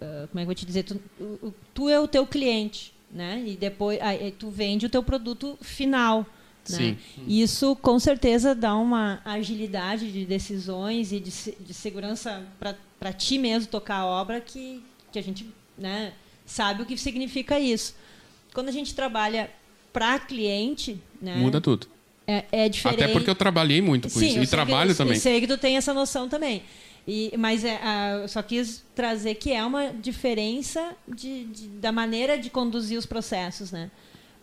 Uh, como é que eu vou te dizer? Tu, o, tu é o teu cliente, né? E depois aí, tu vende o teu produto final. Né? Sim. Isso com certeza dá uma agilidade de decisões e de, de segurança para ti mesmo tocar a obra que, que a gente né, sabe o que significa isso. Quando a gente trabalha para cliente, né, muda tudo. É, é, diferente. Até porque eu trabalhei muito com Sim, isso. E trabalho que, também. Eu sei que tu tem essa noção também. E, mas é, a, só quis trazer que é uma diferença de, de, da maneira de conduzir os processos, né?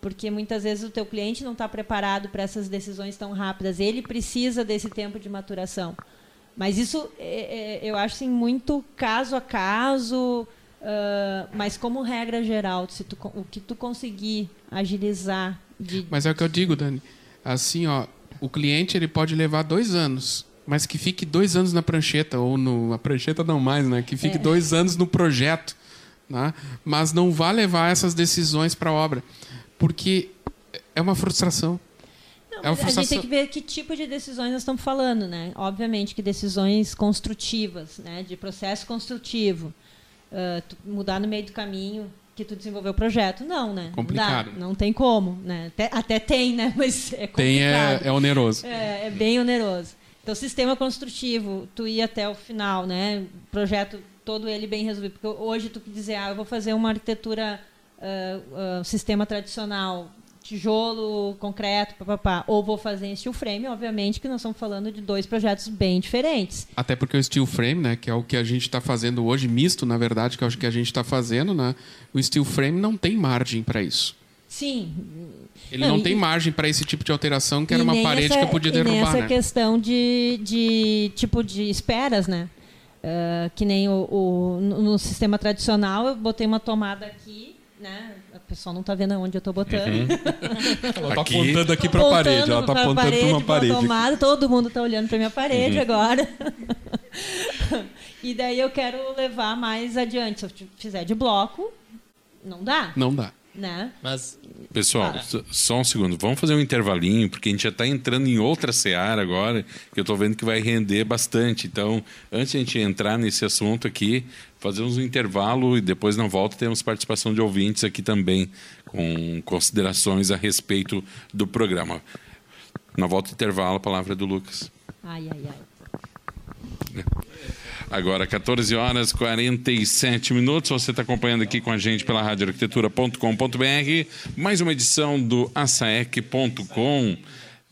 Porque muitas vezes o teu cliente não está preparado para essas decisões tão rápidas. Ele precisa desse tempo de maturação. Mas isso é, é, eu acho assim, muito caso a caso, uh, mas como regra geral, se tu, o que tu conseguir agilizar. De... Mas é o que eu digo, Dani. Assim, ó, o cliente ele pode levar dois anos, mas que fique dois anos na prancheta, ou no. A prancheta não mais, né? Que fique é. dois anos no projeto. Né? Mas não vá levar essas decisões para a obra. Porque é uma frustração. Não, é uma frustração. A gente tem que ver que tipo de decisões nós estamos falando, né? Obviamente que decisões construtivas, né? De processo construtivo. Uh, mudar no meio do caminho que tu desenvolveu o projeto. Não, né? Complicado. Não, não tem como, né? Até, até, tem, né? Mas é complicado. Tem, é, é oneroso. É, é, bem oneroso. Então, sistema construtivo, tu ir até o final, né? Projeto todo ele bem resolvido. Porque hoje tu dizer, ah, eu vou fazer uma arquitetura, uh, uh, sistema tradicional, tijolo, concreto, papapá, ou vou fazer em steel frame, obviamente que nós estamos falando de dois projetos bem diferentes. Até porque o steel frame, né, que é o que a gente está fazendo hoje, misto, na verdade, que é o que a gente está fazendo, né, o steel frame não tem margem para isso. Sim. Ele não, não tem margem para esse tipo de alteração, que era uma parede essa, que eu podia derrubar. E essa né? questão de, de tipo de esperas, né? Uh, que nem o, o, no sistema tradicional, eu botei uma tomada aqui, né? O pessoal não está vendo onde eu estou botando. Uhum. ela está apontando aqui para a parede. Ela está apontando para uma parede. Tomada, todo mundo está olhando para minha parede uhum. agora. e daí eu quero levar mais adiante. Se eu fizer de bloco, não dá. Não dá. Né? Mas, Pessoal, ah. só um segundo. Vamos fazer um intervalinho, porque a gente já está entrando em outra seara agora, que eu estou vendo que vai render bastante. Então, antes de a gente entrar nesse assunto aqui, fazemos um intervalo e depois na volta temos participação de ouvintes aqui também, com considerações a respeito do programa. Na volta do intervalo, a palavra é do Lucas. Ai, ai, ai. Agora, 14 horas 47 minutos. Você está acompanhando aqui com a gente pela radioarquitetura.com.br. Mais uma edição do asaec.com.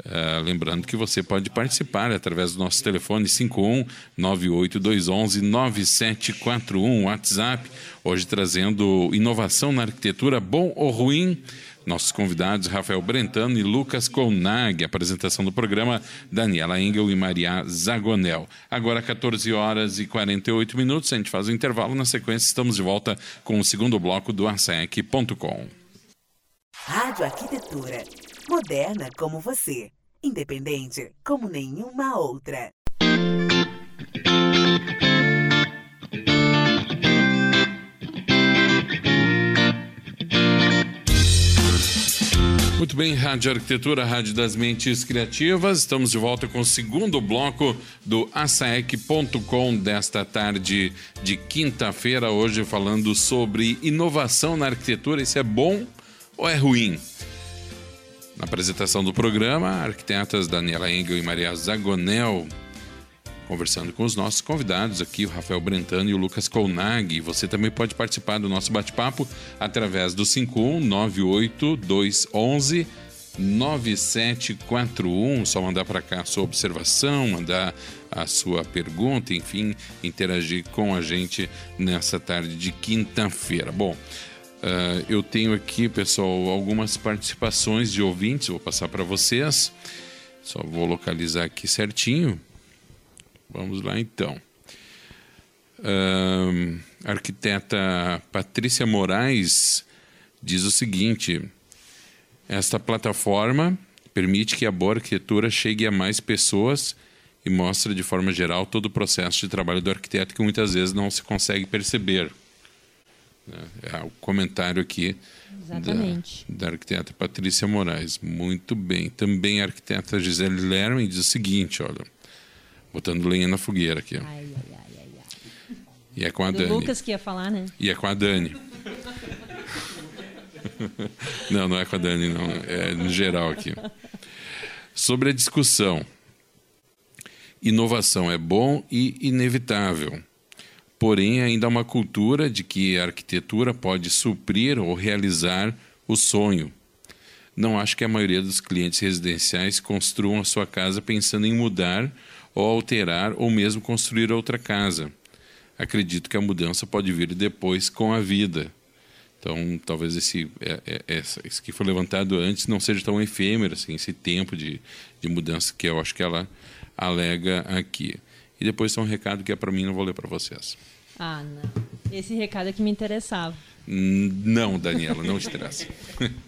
Uh, lembrando que você pode participar através do nosso telefone 51 98211 9741 WhatsApp. Hoje trazendo inovação na arquitetura, bom ou ruim? Nossos convidados, Rafael Brentano e Lucas Colnag. Apresentação do programa, Daniela Engel e Maria Zagonel. Agora, 14 horas e 48 minutos. A gente faz o um intervalo. Na sequência, estamos de volta com o segundo bloco do ASEC.com. Rádio Arquitetura. Moderna como você. Independente como nenhuma outra. Muito bem, Rádio Arquitetura, Rádio das Mentes Criativas. Estamos de volta com o segundo bloco do asaec.com desta tarde de quinta-feira, hoje falando sobre inovação na arquitetura. Isso é bom ou é ruim? Na apresentação do programa, arquitetas Daniela Engel e Maria Zagonel conversando com os nossos convidados aqui, o Rafael Brentano e o Lucas Colnag. Você também pode participar do nosso bate-papo através do 5198211 9741. Só mandar para cá a sua observação, mandar a sua pergunta, enfim, interagir com a gente nessa tarde de quinta-feira. Bom, uh, eu tenho aqui, pessoal, algumas participações de ouvintes, vou passar para vocês. Só vou localizar aqui certinho. Vamos lá então. Uh, arquiteta Patrícia Moraes diz o seguinte: esta plataforma permite que a boa arquitetura chegue a mais pessoas e mostra de forma geral todo o processo de trabalho do arquiteto que muitas vezes não se consegue perceber. É o comentário aqui da, da, arquiteta Patrícia Moraes. Muito bem. Também a arquiteta Gisele Lerman diz o seguinte: olha. Botando lenha na fogueira aqui. Ai, ai, ai, E é com a Do Dani. Lucas que ia falar, né? E é com a Dani. não, não é com a Dani, não. É no geral aqui. Sobre a discussão. Inovação é bom e inevitável. Porém, ainda há uma cultura de que a arquitetura pode suprir ou realizar o sonho. Não acho que a maioria dos clientes residenciais construam a sua casa pensando em mudar ou alterar ou mesmo construir outra casa. Acredito que a mudança pode vir depois com a vida. Então, talvez esse, é, é, esse que foi levantado antes não seja tão efêmero, assim, esse tempo de, de mudança que eu acho que ela alega aqui. E depois tem um recado que é para mim, não vou ler para vocês. Ah, não. Esse recado é que me interessava. Não, Daniela, não te interessa.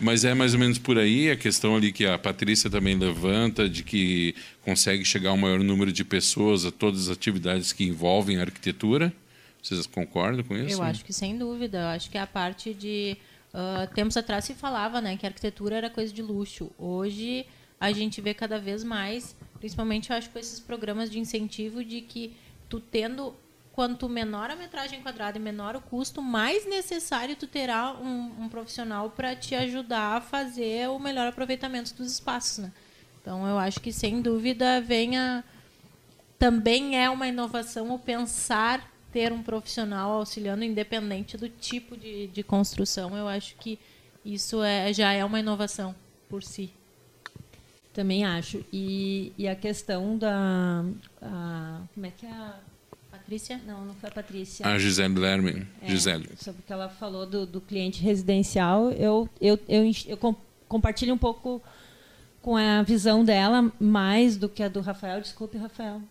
Mas é mais ou menos por aí a questão ali que a Patrícia também levanta, de que consegue chegar ao maior número de pessoas a todas as atividades que envolvem a arquitetura. Vocês concordam com isso? Eu acho que sem dúvida. Eu acho que a parte de. Uh, tempos atrás se falava né, que a arquitetura era coisa de luxo. Hoje a gente vê cada vez mais, principalmente eu acho com esses programas de incentivo, de que tu tendo quanto menor a metragem quadrada e menor o custo, mais necessário tu terá um, um profissional para te ajudar a fazer o melhor aproveitamento dos espaços, né? Então eu acho que sem dúvida venha também é uma inovação o pensar ter um profissional auxiliando independente do tipo de, de construção. Eu acho que isso é, já é uma inovação por si. Também acho. E, e a questão da. A, como é que é a Patrícia? Não, não foi a Patrícia. A Gisele Lerman. É, Gisele. Sobre o que ela falou do, do cliente residencial, eu, eu, eu, eu com, compartilho um pouco com a visão dela, mais do que a do Rafael. Desculpe, Rafael.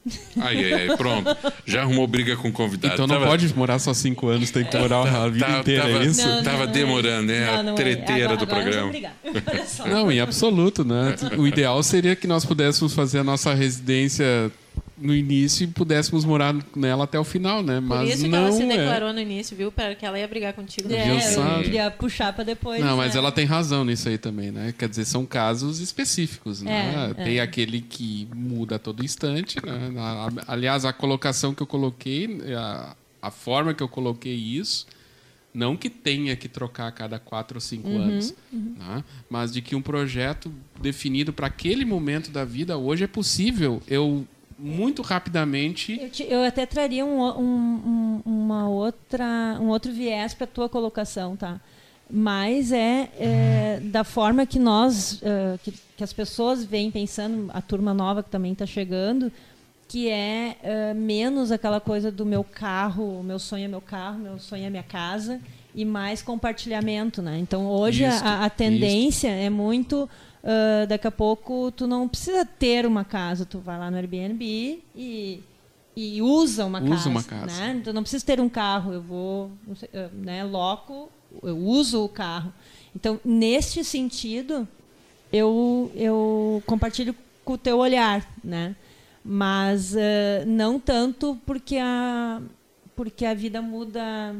Ai, ai, ai, pronto. Já arrumou briga com o convidado. Então não Tava- pode morar só cinco anos, tem que morar a vida Tava- inteira, tava- é isso? Não, Tava não, demorando, é. né? A Não, não é. treteira Agora- do agora programa. Não, em absoluto, né? O ideal seria que nós pudéssemos fazer a nossa residência no início e pudéssemos morar nela até o final, né? Por Mas isso que não ela se é. declarou no início, viu? Para que ela ia brigar contigo. É, eu queria puxar para depois. Não, mas né? ela tem razão nisso aí também, né? Quer dizer, são casos específicos, né? É, tem é. aquele que muda a todo instante, né? Aliás, a colocação que eu coloquei, a, a forma que eu coloquei isso, não que tenha que trocar a cada quatro ou cinco Uhum, anos, né? mas de que um projeto definido para aquele momento da vida hoje é possível eu muito rapidamente Eu, te- eu até traria um, um- um- uma outra, um outro viés para a tua colocação, tá? Mas é, é, da forma que nós, eh, que, que as pessoas vêm pensando, a turma nova que também está chegando, que é eh, menos aquela coisa do meu carro, o meu sonho é meu carro, meu sonho é minha casa, e mais compartilhamento, né? Então hoje Isto, a, a tendência é muito ah, daqui a pouco tu não precisa ter uma casa, tu vai lá no Airbnb e, e usa uma Usa casa. uma casa. Né? Então não precisa ter um carro, eu vou, sei, ah, né, loco, eu uso o carro. Então, neste sentido, eu, eu compartilho com o teu olhar, né? Mas ah, não tanto porque a, porque a vida muda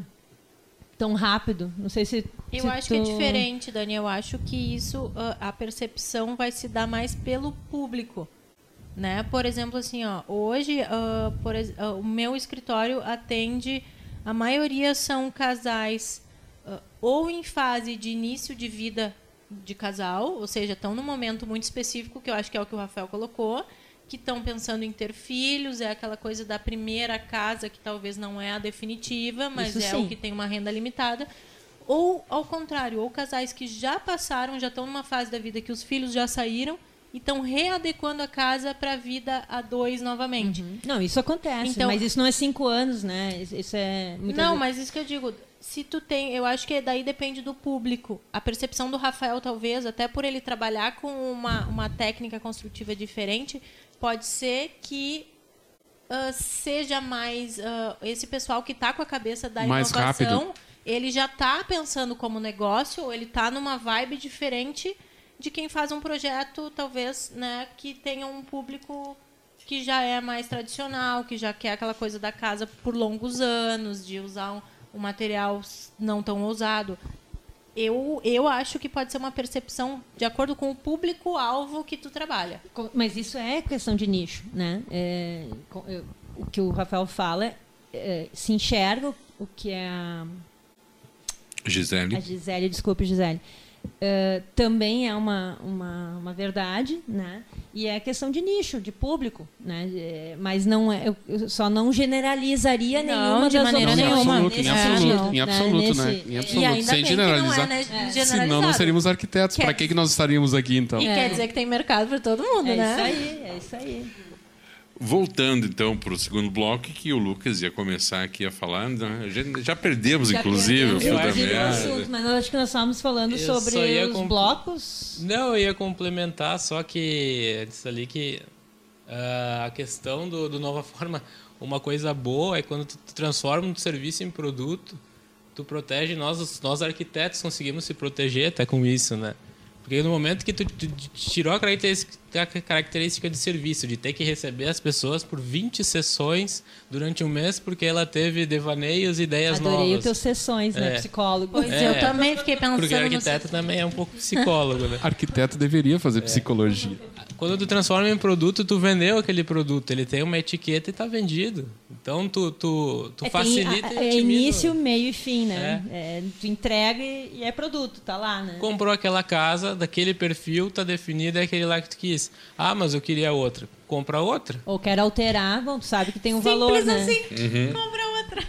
tão rápido. Não sei se. Eu acho que é tu- diferente, Dani. Eu acho que isso, ah, a percepção vai se dar mais pelo público. Né? Por exemplo, assim, ó, hoje ah, por ah, o meu escritório atende, a maioria são casais ah, ou em fase de início de vida de casal, ou seja, estão num momento muito específico, que eu acho que é o que o Rafael colocou, que estão pensando em ter filhos, é aquela coisa da primeira casa que talvez não é a definitiva, mas Isso é sim. o que tem uma renda limitada. Ou, ao contrário, ou casais que já passaram, já estão numa fase da vida que os filhos já saíram e estão readequando a casa para a vida a dois novamente. Não, isso acontece, Então- mas isso não é cinco anos, né? Isso- Isso é. Não, vezes- mas isso que eu digo, se tu tem, eu acho que daí depende do público. A percepção do Rafael, talvez, até por ele trabalhar com uma, uma técnica construtiva diferente, pode ser que ah, seja mais ah, esse pessoal que está com a cabeça da Mais inovação, rápido. Ele já está pensando como negócio, ou ele está numa vibe diferente de quem faz um projeto, talvez, né, que tenha um público que já é mais tradicional, que já quer aquela coisa da casa por longos anos, de usar um, um material não tão ousado. Eu, eu acho que pode ser uma percepção de acordo com o público-alvo que tu trabalha. Mas isso é questão de nicho, né? É, o que o Rafael fala é, é, se enxerga o que é a, Gisele. a Gisele, desculpe, Gisele. É, também é uma, uma, uma verdade, né? E é questão de nicho, de público, né? É, mas não é, eu, só não generalizaria Não, nenhuma de maneira. Em nenhuma. absoluto, em nesse É, absoluto, em absoluto, né? Nesse- Em E absoluto, ainda sem bem que não é, generalizar. né? Senão não seríamos arquitetos. Para que, que nós estaríamos aqui, então? E É. quer dizer que tem mercado para todo mundo, É né? isso aí, é isso aí. Voltando então para o segundo bloco, que o Lucas ia começar aqui a falar. né? Já, já perdemos, inclusive, o fio Eu da meada. assunto, mas acho que nós estávamos falando Eu sobre os compl- blocos. Não, eu ia complementar, só que eu disse ali que Ah, a questão do, do Nova Forma, uma coisa boa é quando tu, tu transforma um serviço em produto, tu protege, nós, nós arquitetos conseguimos se proteger até com isso, né? Porque no momento que tu, tu tirou a característica, a característica de serviço, de ter que receber as pessoas por 20 sessões durante um mês, porque ela teve devaneios e ideias Adorei novas. as tuas sessões, né, É. psicólogo? Pois É. eu também fiquei pensando Porque no arquiteto também é um pouco psicólogo, né? Arquiteto deveria fazer psicologia. Quando tu transforma em produto, tu vendeu aquele produto. Ele tem uma etiqueta e tá vendido. Então tu, tu, tu É, tem facilita a- e é início, meio e fim, né? É, tu entrega e e é produto, tá lá, né? Comprou aquela casa, daquele perfil, tá definido, é aquele lá que tu quis. Ah, mas eu queria outra. Compra outra. Ou quer alterar, bom, tu sabe que tem um Simples valor, né? assim. Uhum. Compra outra.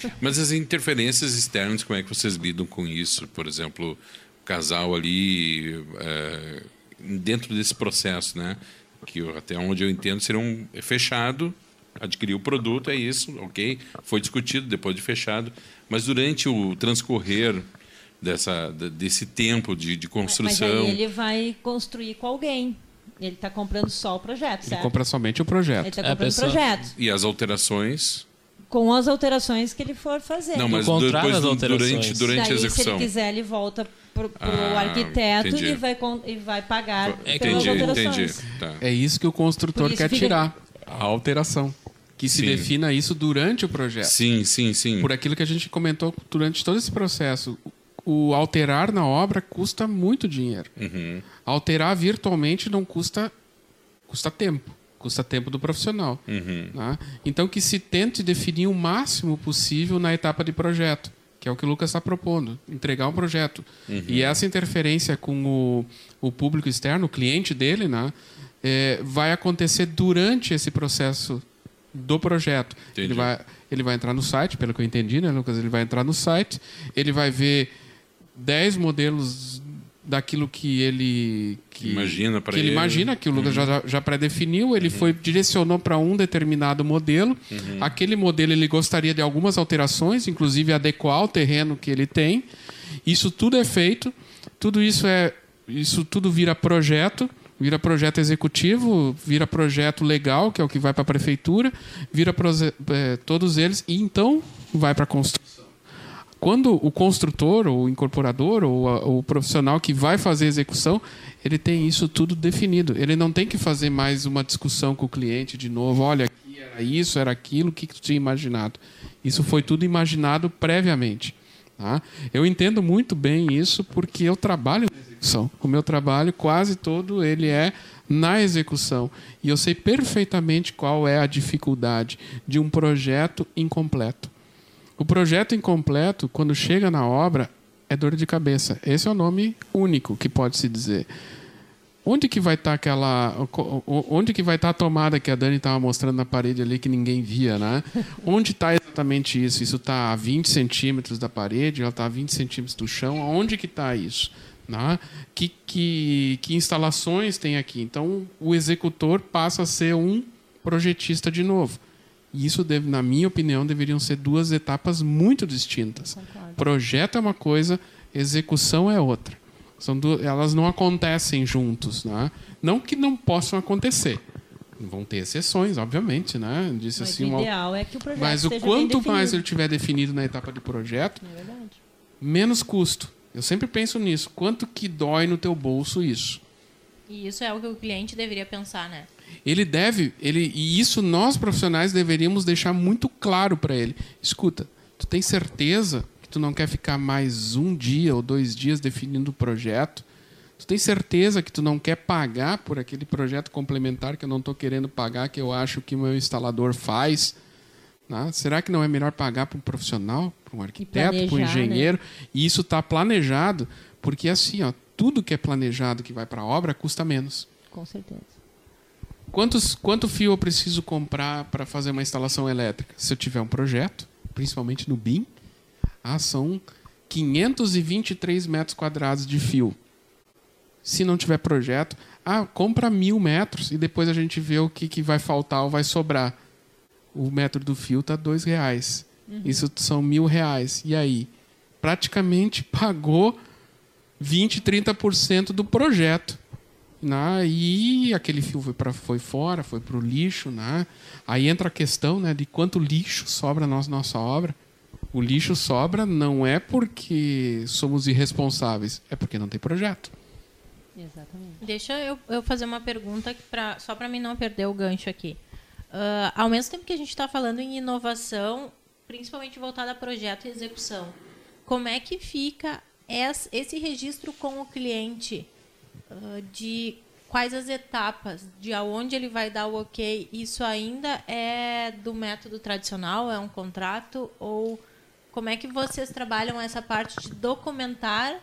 Mas as interferências externas, como é que vocês lidam com isso? Por exemplo, o casal ali, é, dentro desse processo, né? Que eu- até onde eu entendo seria um é fechado, adquiriu o produto, é isso, ok? Foi discutido depois de fechado. Mas durante o transcorrer dessa, de- desse tempo de, de Mas construção. aí ele vai construir com alguém. Ele tá comprando só o projeto, Ele certo? compra somente o Ele projeto. tá É, a comprando o pessoa- projeto. E as alterações. Com as alterações que ele for fazer. Não, mas depois das do- alterações. durante, durante a Daí, se execução. ele quiser, ele volta pro, pro Ah, arquiteto entendi. e vai, e vai pagar É, pelas Entendi, alterações. entendi. Tá. É isso que o construtor quer fica- tirar. A alteração. Que se Sim. defina isso durante o projeto. Sim, sim, sim. Por aquilo que a gente comentou durante todo esse processo. O alterar na obra custa muito dinheiro. Uhum. Alterar virtualmente não custa custa tempo, custa tempo do profissional. Uhum. né? Então que se tente definir o máximo possível na etapa de projeto, que é o que o Lucas está propondo, entregar um projeto. E essa interferência com o, o público externo, o cliente dele, né, é, vai acontecer durante esse processo do projeto. Entendi. Ele vai, ele vai entrar no site, pelo que eu entendi, né, Lucas? Ele vai entrar no site, ele vai ver 10 modelos daquilo que ele que, Imagina que ele ele. Uhum. imagina que o Lucas já, já pré-definiu ele foi direcionou para um determinado modelo Uhum. aquele modelo ele gostaria de algumas alterações inclusive adequar ao terreno que ele tem isso tudo é feito tudo isso é isso tudo vira projeto vira projeto executivo vira projeto legal que é o que vai para a prefeitura vira eh, todos eles e então vai para construção quando o construtor, ou o incorporador, ou a- o profissional que vai fazer a execução, ele tem isso tudo definido. Ele não tem que fazer mais uma discussão com o cliente de novo. Olha, aqui era isso, era aquilo, o que, que tu tinha imaginado? Isso foi tudo imaginado previamente. tá? Eu entendo muito bem isso porque eu trabalho na execução. O meu trabalho quase todo ele é na execução e eu sei perfeitamente qual é a dificuldade de um projeto incompleto. O projeto incompleto, quando chega na obra, é dor de cabeça. Esse é o nome único que pode se dizer. Onde que vai estar aquela, onde que vai estar a tomada que a Dani estava mostrando na parede ali que ninguém via, né? Onde está exatamente isso? Isso está a 20 centímetros da parede, ela está a 20 centímetros do chão. Onde que está isso? Né? Que, que, que instalações tem aqui? Então, o executor passa a ser um projetista de novo. E isso, deve, na minha opinião, deveriam ser duas etapas muito distintas. Projeto é uma coisa, execução é outra. São du- elas não acontecem juntos. Né? Não que não possam acontecer. Vão ter exceções, obviamente. Né? Disse Mas assim, o uma- ideal é que o projeto mas o quanto mais ele tiver definido na etapa de projeto, É menos custo. Eu sempre penso nisso. Quanto que dói no teu bolso isso? E isso é o que o cliente deveria pensar, né? Ele deve, ele e isso nós profissionais deveríamos deixar muito claro para ele. Escuta, tu tem certeza que tu não quer ficar mais um dia ou dois dias definindo o projeto? Tu tem certeza que tu não quer pagar por aquele projeto complementar que eu não estou querendo pagar, que eu acho que o meu instalador faz? né? Será que não é melhor pagar para um profissional, para um arquiteto, para um né? engenheiro? E isso está planejado, porque assim, ó, tudo que é planejado que vai para a obra custa menos. Com certeza. Quantos, quanto fio eu preciso comprar para fazer uma instalação elétrica? Se eu tiver um projeto, principalmente no BIM, ah, são 523 metros quadrados de fio. Se não tiver projeto, ah, compra mil metros e depois a gente vê o que, que vai faltar ou vai sobrar. O metro do fio está dois reais. Isso são mil reais. E aí? Praticamente pagou 20, 30% do projeto. Né? e aquele fio foi, pra, foi fora, foi para o lixo. Né? Aí entra a questão né, de quanto lixo sobra na nossa, nossa obra. O lixo sobra não é porque somos irresponsáveis, é porque não tem projeto. Exatamente. Deixa eu, eu fazer uma pergunta pra, só para mim não perder o gancho aqui. Uh, ao mesmo tempo que a gente está falando em inovação, principalmente voltada a projeto e execução, como é que fica esse registro com o cliente uh, de quais as etapas, de aonde ele vai dar o ok? Isso ainda é do método tradicional? É um contrato? Ou como é que vocês trabalham essa parte de documentar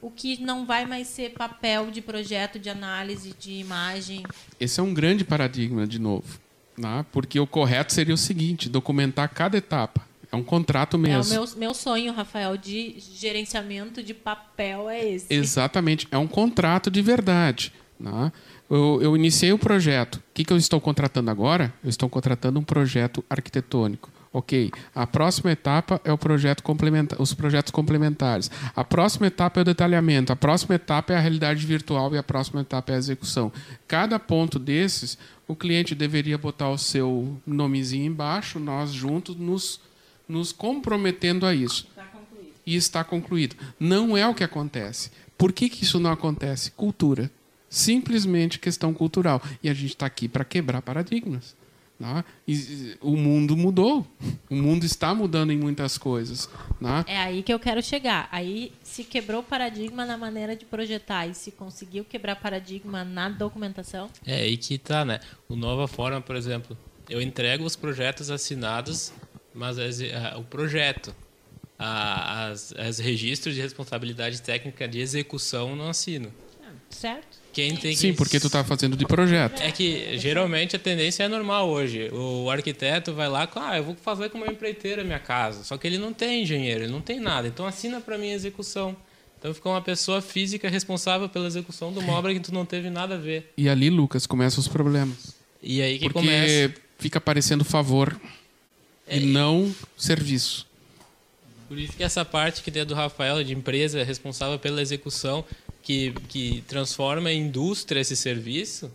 o que não vai mais ser papel de projeto, de análise, de imagem? Esse é um grande paradigma, de novo. Né? Porque o correto seria o seguinte: documentar cada etapa. É um contrato mesmo. É o meu, meu sonho, Rafael, de gerenciamento de papel é esse. Exatamente. É um contrato de verdade. Né? Eu, eu, iniciei o projeto. O que, que eu estou contratando agora? Eu estou contratando um projeto arquitetônico. Ok, a próxima etapa é o projeto complementar, os projetos complementares. A próxima etapa é o detalhamento. A próxima etapa é a realidade virtual e a próxima etapa é a execução. Cada ponto desses, o cliente deveria botar o seu nomezinho embaixo, nós juntos nos, nos comprometendo a isso. Está e está concluído. Não é o que acontece. Por que, que isso não acontece? Cultura. Simplesmente questão cultural. E a gente está aqui para quebrar paradigmas. Né? E, o mundo mudou. O mundo está mudando em muitas coisas. Né? É aí que eu quero chegar. Aí se quebrou paradigma na maneira de projetar e se conseguiu quebrar paradigma na documentação. É aí que está, né? O Nova Forma, por exemplo, eu entrego os projetos assinados, mas as, a, o projeto, a, as, as registros de responsabilidade técnica de execução não assino. Certo quem tem que... Sim, porque tu está fazendo de projeto. É que geralmente a tendência é normal hoje. O arquiteto vai lá, ah, eu vou fazer com uma empreiteira minha casa. Só que ele não tem engenheiro, ele não tem nada. Então assina para mim a execução. Então fica uma pessoa física responsável pela execução de uma obra que tu não teve nada a ver. E ali, Lucas, começam os problemas. E aí que porque começa. fica parecendo favor é, e não serviço. Por isso que essa parte que tem do Rafael de empresa responsável pela execução que, que transforma em indústria esse serviço,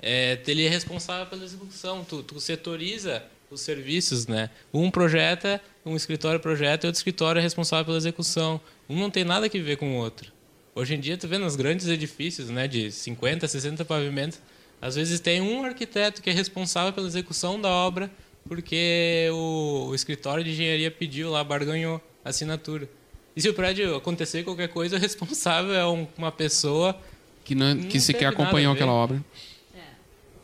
é, ele é responsável pela execução. Tu, tu setoriza os serviços, né? Um projeta, um escritório projeta, e outro escritório é responsável pela execução. Um não tem nada que ver com o outro. Hoje em dia, tu vê nos grandes edifícios, né, de 50, 60 pavimentos, às vezes tem um arquiteto que é responsável pela execução da obra, porque o, o escritório de engenharia pediu lá, barganhou a assinatura. E se o prédio acontecer qualquer coisa, o responsável é uma pessoa que, não, não que sequer acompanhou aquela obra. É.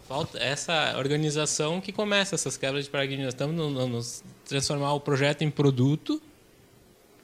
Falta essa organização que começa essas quebras de paradigmas. Estamos no, no, no transformar o projeto em produto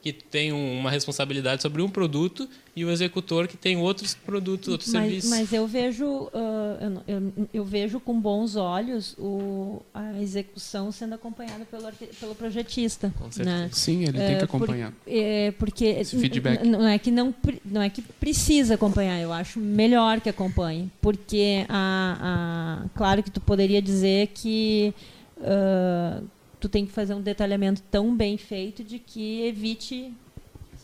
que tem uma responsabilidade sobre um produto e o executor que tem outros produtos, outros mas, serviços. Mas eu vejo, uh, eu, eu, eu, vejo com bons olhos o, a execução sendo acompanhada pelo, pelo projetista. Com certeza. Né? Sim, ele tem que acompanhar. Por, é, porque Esse feedback. não é que não, não é que precisa acompanhar, eu acho melhor que acompanhe, porque a, a claro que tu poderia dizer que uh, tu tem que fazer um detalhamento tão bem feito de que evite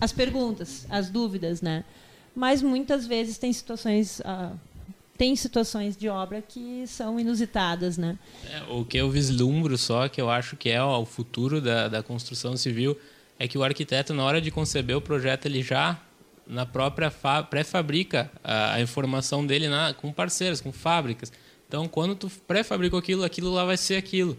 as perguntas, as dúvidas, né? Mas muitas vezes tem situações ah, tem situações de obra que são inusitadas, né? É, o que eu vislumbro só, que eu acho que é o futuro da, da construção civil, é que o arquiteto, na hora de conceber o projeto, ele já, na própria pré-fabrica a, a, informação dele na, com parceiros, com fábricas. Então, quando tu pré-fabricou aquilo, aquilo lá vai ser aquilo.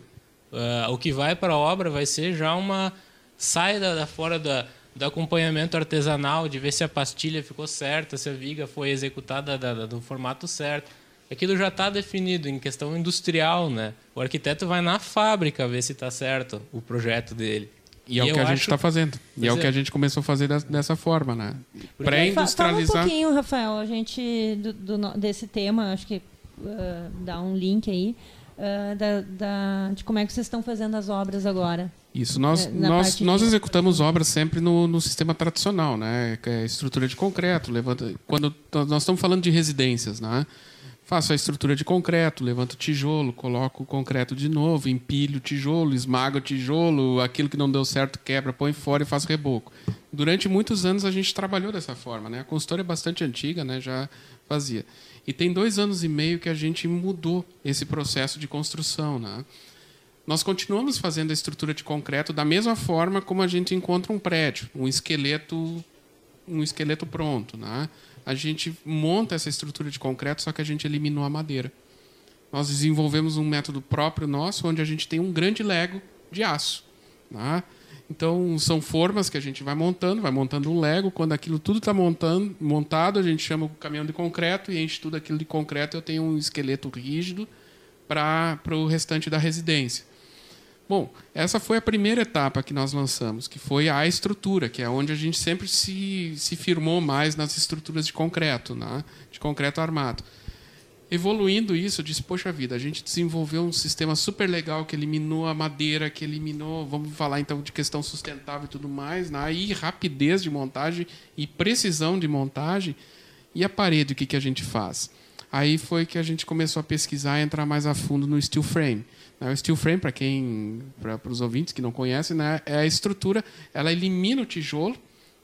Uh, o que vai para a obra vai ser já uma saída da, fora da, do acompanhamento artesanal, de ver se a pastilha ficou certa, se a viga foi executada da, da, do formato certo. Aquilo já está definido em questão industrial, né? O arquiteto vai na fábrica ver se está certo o projeto dele. E, é o que a gente está fazendo. E é, é o que a gente começou a fazer dessa forma, né? Pré-industrializar. Fala um pouquinho, Rafael, a gente do, do, desse tema, acho que uh, dá um link aí uh, da, da, de como é que vocês estão fazendo as obras agora. Isso, nós, nós, nós executamos obras sempre no, no sistema tradicional, né? Que é estrutura de concreto, levanta. Quando nós estamos falando de residências, né? Faço a estrutura de concreto, levanto o tijolo, coloco o concreto de novo, empilho o tijolo, esmago o tijolo, aquilo que não deu certo quebra, põe fora e faço reboco. Durante muitos anos a gente trabalhou dessa forma, né? A consultora é bastante antiga, né? Já fazia. E tem dois anos e meio que a gente mudou esse processo de construção. Né? Nós continuamos fazendo a estrutura de concreto da mesma forma como a gente encontra um prédio, um esqueleto, um esqueleto pronto. Né? A gente monta essa estrutura de concreto, só que a gente eliminou a madeira. Nós desenvolvemos um método próprio nosso, onde a gente tem um grande lego de aço. Né? Então, são formas que a gente vai montando, vai montando um Lego. Quando aquilo tudo está montado, a gente chama o caminhão de concreto e enche tudo aquilo de concreto. Eu tenho um esqueleto rígido para o restante da residência. Bom, essa foi a primeira etapa que nós lançamos, que foi a estrutura, que é onde a gente sempre se, se firmou mais nas estruturas de concreto, né? de concreto armado evoluindo isso, eu disse, poxa vida, a gente desenvolveu um sistema super legal que eliminou a madeira, que eliminou, vamos falar então de questão sustentável e tudo mais, né? e rapidez de montagem e precisão de montagem. E a parede, o que, que a gente faz? Aí foi que a gente começou a pesquisar e entrar mais a fundo no steel frame. Né? O steel frame, para quem, para os ouvintes que não conhecem, né? é a estrutura, ela elimina o tijolo,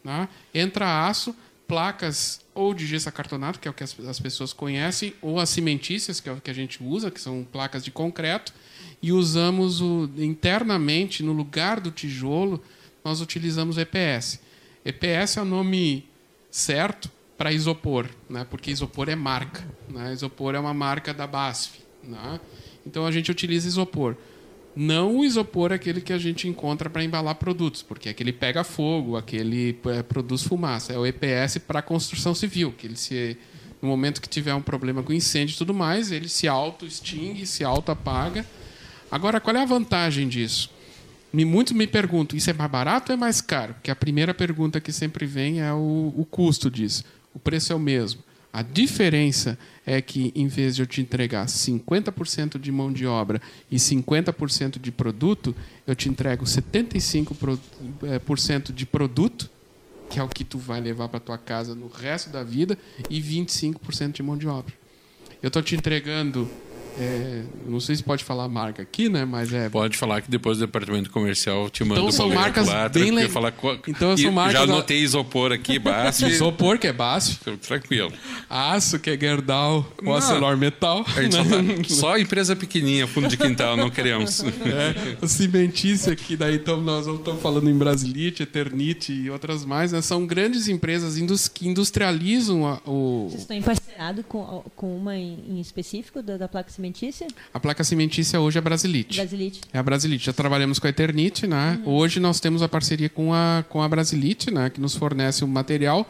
né? entra aço, placas ou de gesso acartonado, que é o que as, as, pessoas conhecem, ou as cimentícias, que é o que a gente usa, que são placas de concreto, e usamos o, internamente, no lugar do tijolo, nós utilizamos EPS. EPS é o nome certo para isopor, né? porque isopor é marca. Né? Isopor é uma marca da BASF. Né? Então a gente utiliza isopor. Não o isopor aquele que a gente encontra para embalar produtos, porque aquele pega fogo, aquele é, produz fumaça. É o EPS para construção civil, que ele se no momento que tiver um problema com incêndio e tudo mais, ele se auto-extingue, se auto-apaga. Agora, qual é a vantagem disso? Me, muitos me perguntam, isso é mais barato ou é mais caro? Porque a primeira pergunta que sempre vem é o, o custo disso. O preço é o mesmo. A diferença é que, em vez de eu te entregar 50% de mão de obra e 50% de produto, eu te entrego 75% eh, de produto, que é o que tu vai levar para tua casa no resto da vida, e 25% de mão de obra. Eu estou te entregando é, não sei se pode falar marca aqui, né? Mas é. Pode falar que depois do departamento comercial te manda então, são marcas lá, bem le... falar Então são marcas. Já anotei isopor aqui, Basf. isopor que é Basf. Tranquilo. Aço que é Gerdau, ou ArcelorMittal. Né? Só, tá... só, empresa pequenininha, fundo de quintal, não queremos. É, cimentícia que daí então nós estamos falando em Brasilite, Eternite e outras mais, né? São grandes empresas que industrializam a, o. Vocês estão emparcerado com, com uma em específico da, da placa cimentícia? A placa cimentícia hoje é Brasilite. Brasilite. É a Brasilite. Já trabalhamos com a Eternite, né? Uhum. Hoje nós temos a parceria com a, com a Brasilite, né? Que nos fornece o material.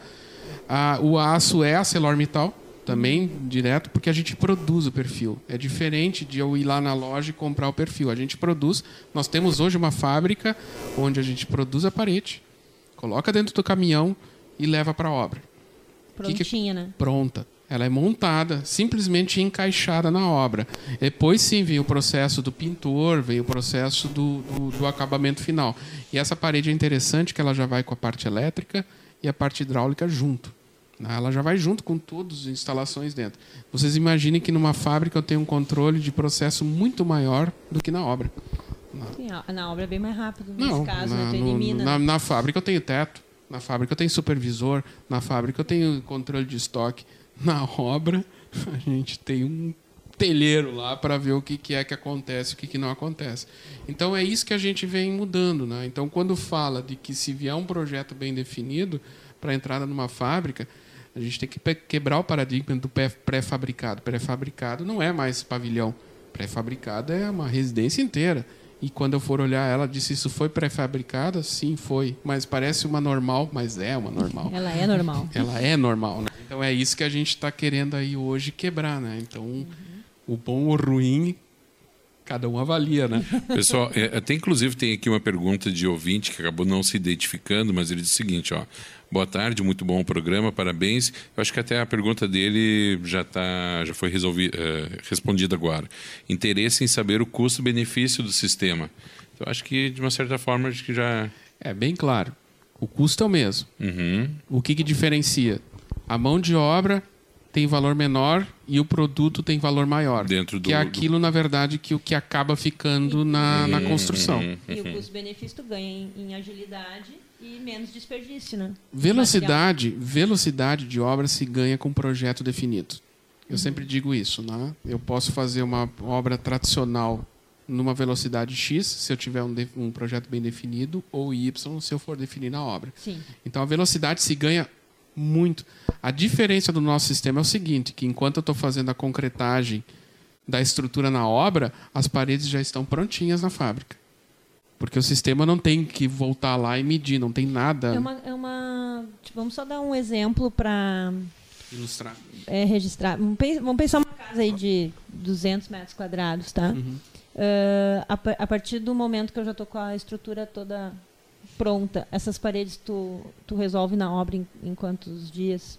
Ah, o aço é a ArcelorMittal, também direto, porque a gente produz o perfil. É diferente de eu ir lá na loja e comprar o perfil. A gente produz. Nós temos hoje uma fábrica onde a gente produz a parede, coloca dentro do caminhão e leva para a obra. Prontinha, que... né? Pronta. Ela é montada, simplesmente encaixada na obra. Depois sim vem o processo do pintor, vem o processo do, do, do, acabamento final. E essa parede é interessante que ela já vai com a parte elétrica e a parte hidráulica junto. Né? Ela já vai junto com todas as instalações dentro. Vocês imaginem que numa fábrica eu tenho um controle de processo muito maior do que na obra. Sim, na obra é bem mais rápido, nesse Não, caso, na, né? elimina. Na, na fábrica eu tenho teto, na fábrica eu tenho supervisor, na fábrica eu tenho controle de estoque na obra, a gente tem um telheiro lá para ver o que, que é que acontece, o que, que não acontece. Então é isso que a gente vem mudando. Né? Então, quando fala de que se vier um projeto bem definido para entrada numa fábrica, a gente tem que quebrar o paradigma do pré-fabricado. Pré-fabricado não é mais pavilhão. Pré-fabricado é uma residência inteira. E quando eu for olhar ela, disse: Isso foi pré-fabricada? Sim, foi. Mas parece uma normal, mas é uma normal. Ela é normal. Ela é normal, né? Então é isso que a gente está querendo aí hoje quebrar, né? Então uhum. o bom ou ruim cada um avalia, né? Pessoal, é, até inclusive tem aqui uma pergunta de ouvinte que acabou não se identificando, mas ele diz o seguinte, ó. Boa tarde, muito bom o programa, parabéns. Eu acho que até a pergunta dele já tá, já foi resolvida, uh, respondida agora. Interesse em saber o custo-benefício do sistema. Então acho que de uma certa forma acho que já é bem claro. O custo é o mesmo. Uhum. O que, que diferencia? A mão de obra tem valor menor e o produto tem valor maior. Dentro do, que é aquilo, na verdade, que o que acaba ficando na, na construção. Uhum. E o custo-benefício tu ganha em, em, agilidade e menos desperdício, né? Velocidade, velocidade de obra se ganha com projeto definido. Eu sempre digo isso, né? Eu posso fazer uma obra tradicional numa velocidade X, se eu tiver um, um projeto bem definido, ou Y, se eu for definir na obra. Sim. Então a velocidade se ganha muito. A diferença do nosso sistema é o seguinte, que enquanto eu estou fazendo a concretagem da estrutura na obra, as paredes já estão prontinhas na fábrica. Porque o sistema não tem que voltar lá e medir, não tem nada. É uma, é uma tipo, vamos só dar um exemplo para ilustrar. É, registrar. Vamos pensar, uma casa aí de 200 metros quadrados, tá? Uhum. Uh, a, a, partir do momento que eu já estou com a estrutura toda pronta, essas paredes tu, tu resolve na obra em, em quantos dias?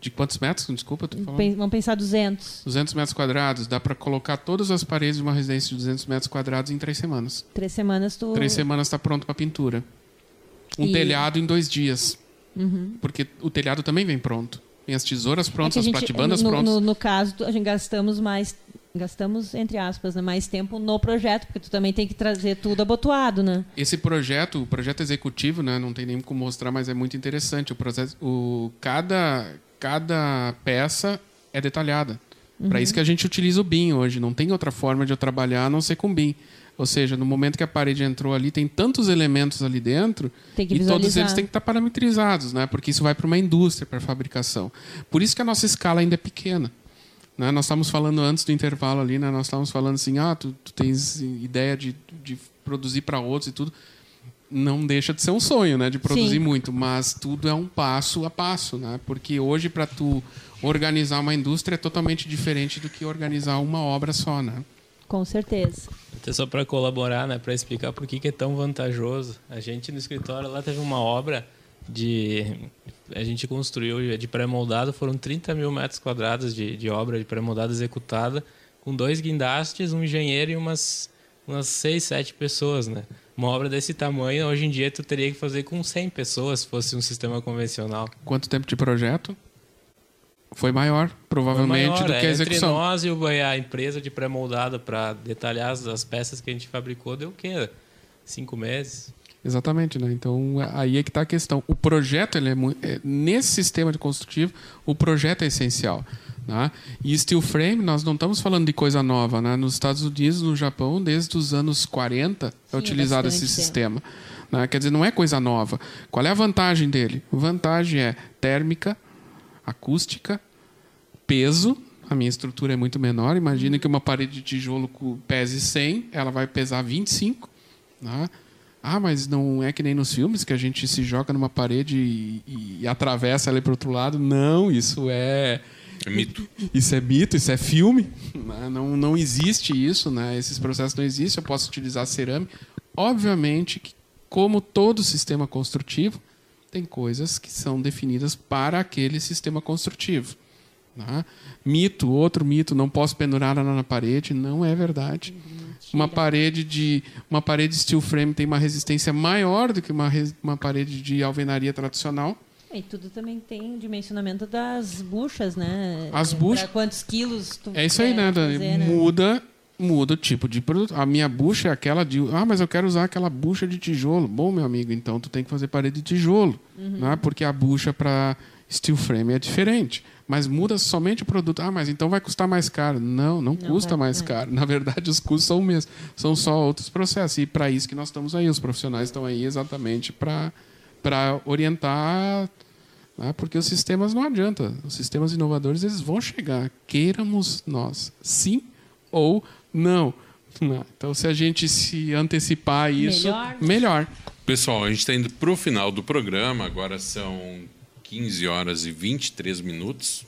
De quantos metros? Desculpa, tu falando. Vamos pensar 200. 200 metros quadrados. Dá para colocar todas as paredes de uma residência de 200 metros quadrados em três semanas. Três semanas tu... Três semanas está pronto para pintura. Um e... telhado em dois dias. Uhum. Porque o telhado também vem pronto. Tem as tesouras é prontas, é as platibandas no, prontas. No, no, caso, a gente gastamos mais gastamos entre aspas né, mais tempo no projeto porque tu também tem que trazer tudo abotoado né esse projeto o projeto executivo né não tem nem como mostrar mas é muito interessante o processo o cada cada peça é detalhada uhum. para isso que a gente utiliza o BIM hoje não tem outra forma de eu trabalhar a não ser com BIM ou seja, no momento que a parede entrou ali, tem tantos elementos ali dentro e todos eles têm que estar parametrizados, né? Porque isso vai para uma indústria para fabricação. Por isso que a nossa escala ainda é pequena. Né? Nós estávamos falando antes do intervalo ali, né? nós estávamos falando assim, ah, tu, tu tens ideia de, de produzir para outros e tudo. Não deixa de ser um sonho, né? De produzir Sim. muito, mas tudo é um passo a passo, né? Porque hoje para tu organizar uma indústria é totalmente diferente do que organizar uma obra só, né? Com certeza. Até só para colaborar, né, para explicar por que, que é tão vantajoso. A gente no escritório lá teve uma obra de a gente construiu de pré-moldado foram 30 mil metros quadrados de, de obra de pré-moldado executada com dois guindastes, um engenheiro e umas umas seis, sete pessoas, né? Uma obra desse tamanho, hoje em dia, tu teria que fazer com 100 pessoas, se fosse um sistema convencional. Quanto tempo de projeto? Foi maior, provavelmente, Foi maior, do que a é, execução. Entre nós e a empresa de pré-moldado para detalhar as, as peças que a gente fabricou, deu o quê? Cinco meses. Exatamente, né? Então aí é que está a questão. O projeto, ele é, muito, é, nesse sistema de construtivo, o projeto é essencial. Né? E steel frame, nós não estamos falando de coisa nova. Né? Nos Estados Unidos, no Japão, desde os anos 40 é Sim, utilizado esse é. sistema. Né? Quer dizer, não é coisa nova. Qual é a vantagem dele? A vantagem é térmica, acústica, peso. A minha estrutura é muito menor. Imagina que uma parede de tijolo pese 100, ela vai pesar 25. Né? Ah, mas não é que nem nos filmes que a gente se joga numa parede e, e atravessa ela para o outro lado. Não, isso é. É mito. Isso é mito, isso é filme. Né? Não, não existe isso, né? esses processos não existem. Eu posso utilizar cerâmica. Obviamente que, como todo sistema construtivo, tem coisas que são definidas para aquele sistema construtivo. Né? Mito, outro mito, não posso pendurar ela na parede. Não é verdade. Uma parede de uma parede steel frame tem uma resistência maior do que uma, uma parede de alvenaria tradicional. E tudo também tem dimensionamento das buchas, né? As buchas. Pra quantos quilos tu É isso aí, né, né? Muda, muda o tipo de produto. A minha bucha é aquela de. Ah, mas eu quero usar aquela bucha de tijolo. Bom, meu amigo, então tu tem que fazer parede de tijolo. Uhum. Né? Porque a bucha para steel frame é diferente. Mas muda somente o produto. Ah, mas então vai custar mais caro. Não, não, Não custa vai- mais é. caro. Na verdade, os custos são os mesmos. São só outros processos. E para isso que nós estamos aí. Os profissionais estão aí exatamente para orientar. né? Porque os sistemas não adianta. Os sistemas inovadores eles vão chegar. Queiramos nós sim ou não. Né? Então, se a gente se antecipar a isso, Melhor. melhor. Pessoal, a gente está indo para o final do programa. Agora são 15 horas e 23 minutos.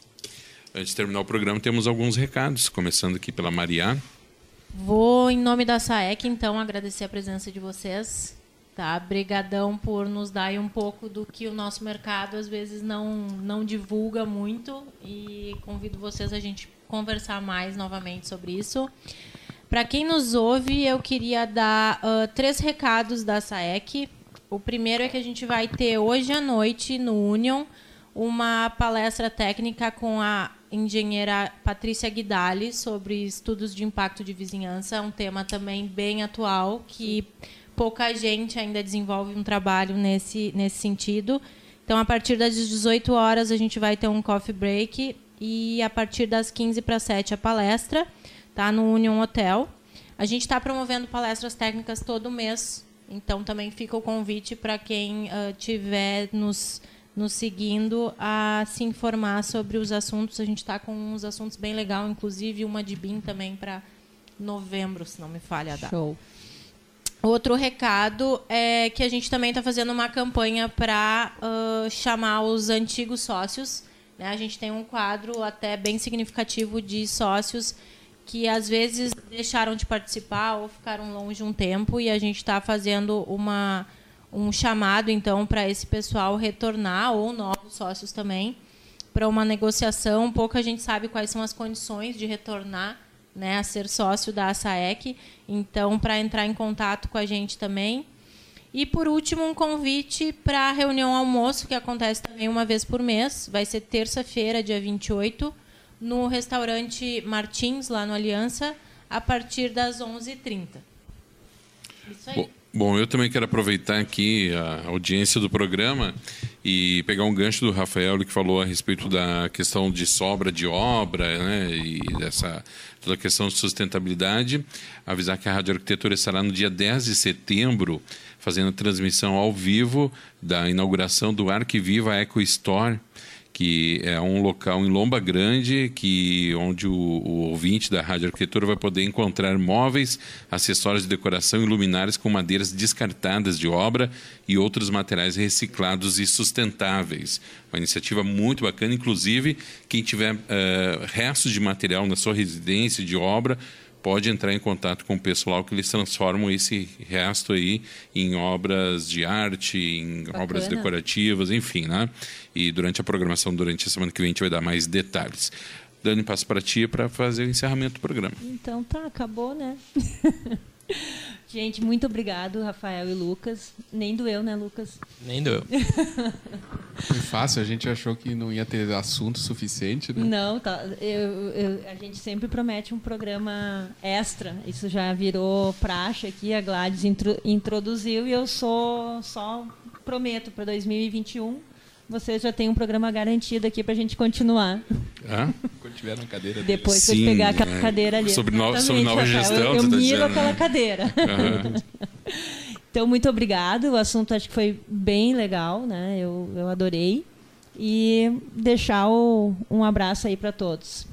Antes de terminar o programa, temos alguns recados, começando aqui pela Maria. Vou, em nome da SAEC, então, agradecer a presença de vocês. Tá? Brigadão por nos dar um pouco do que o nosso mercado às vezes não, não divulga muito e convido vocês a gente conversar mais novamente sobre isso. Para quem nos ouve, eu queria dar ah, três recados da SAEC. O primeiro é que a gente vai ter hoje à noite no Union uma palestra técnica com a engenheira Patrícia Guidali sobre estudos de impacto de vizinhança, um tema também bem atual que pouca gente ainda desenvolve um trabalho nesse nesse sentido. Então, a partir das 18 horas a gente vai ter um coffee break e a partir das 15 para 7 a palestra, tá no Union Hotel. A gente está promovendo palestras técnicas todo mês, então também fica o convite para quem uh, tiver nos nos seguindo a se informar sobre os assuntos. A gente está com uns assuntos bem legal, inclusive uma de BIM também para novembro, se não me falha a data. Show. Outro recado é que a gente também está fazendo uma campanha para uh, chamar os antigos sócios. Né? A gente tem um quadro até bem significativo de sócios que às vezes deixaram de participar ou ficaram longe um tempo e a gente está fazendo uma um chamado então para esse pessoal retornar ou novos sócios também para uma negociação. Pouca gente sabe quais são as condições de retornar né, a ser sócio da SAEC. Então, para entrar em contato com a gente também. E, por último, um convite para a reunião almoço, que acontece também uma vez por mês. Vai ser terça-feira, dia 28, no restaurante Martins, lá no Aliança, a partir das 11h30. Isso aí. Bom. Bom, eu também quero aproveitar aqui a audiência do programa e pegar um gancho do Rafael que falou a respeito da questão de sobra de obra, né, e dessa toda a questão de sustentabilidade. Avisar que a Rádio Arquitetura estará no dia 10 de setembro fazendo a transmissão ao vivo da inauguração do Arquiviva Eco Store que é um local em Lomba Grande, que onde o, o, ouvinte da Rádio Arquitetura vai poder encontrar móveis, acessórios de decoração e luminárias com madeiras descartadas de obra e outros materiais reciclados e sustentáveis. Uma iniciativa muito bacana, inclusive quem tiver uh, restos de material na sua residência de obra pode entrar em contato com o pessoal que eles transformam esse resto aí em obras de arte, em Bacana. obras decorativas, enfim, né? E durante a programação, durante a semana que vem, a gente vai dar mais detalhes. Dani, passo para ti para fazer o encerramento do programa. Então tá, acabou, né? Gente, muito obrigado, Rafael e Lucas. Nem doeu, né, Lucas? Nem doeu. Foi fácil, a gente achou que não ia ter assunto suficiente, né? Não, tá. Eu, eu, a gente sempre promete um programa extra. Isso já virou praxe aqui, a Gladys intro, introduziu e eu sou só prometo para 2021 você já tem um programa garantido aqui para a gente continuar. Ah? Quando tiver na cadeira Depois Sim, você pegar aquela é. cadeira ali. Sobre, no, sobre nova gestão. Eu, eu tá miro dizendo, aquela né? cadeira. Uhum. então, muito obrigado. O assunto acho que foi bem legal, né? Eu, eu adorei. E deixar o, um abraço aí para todos.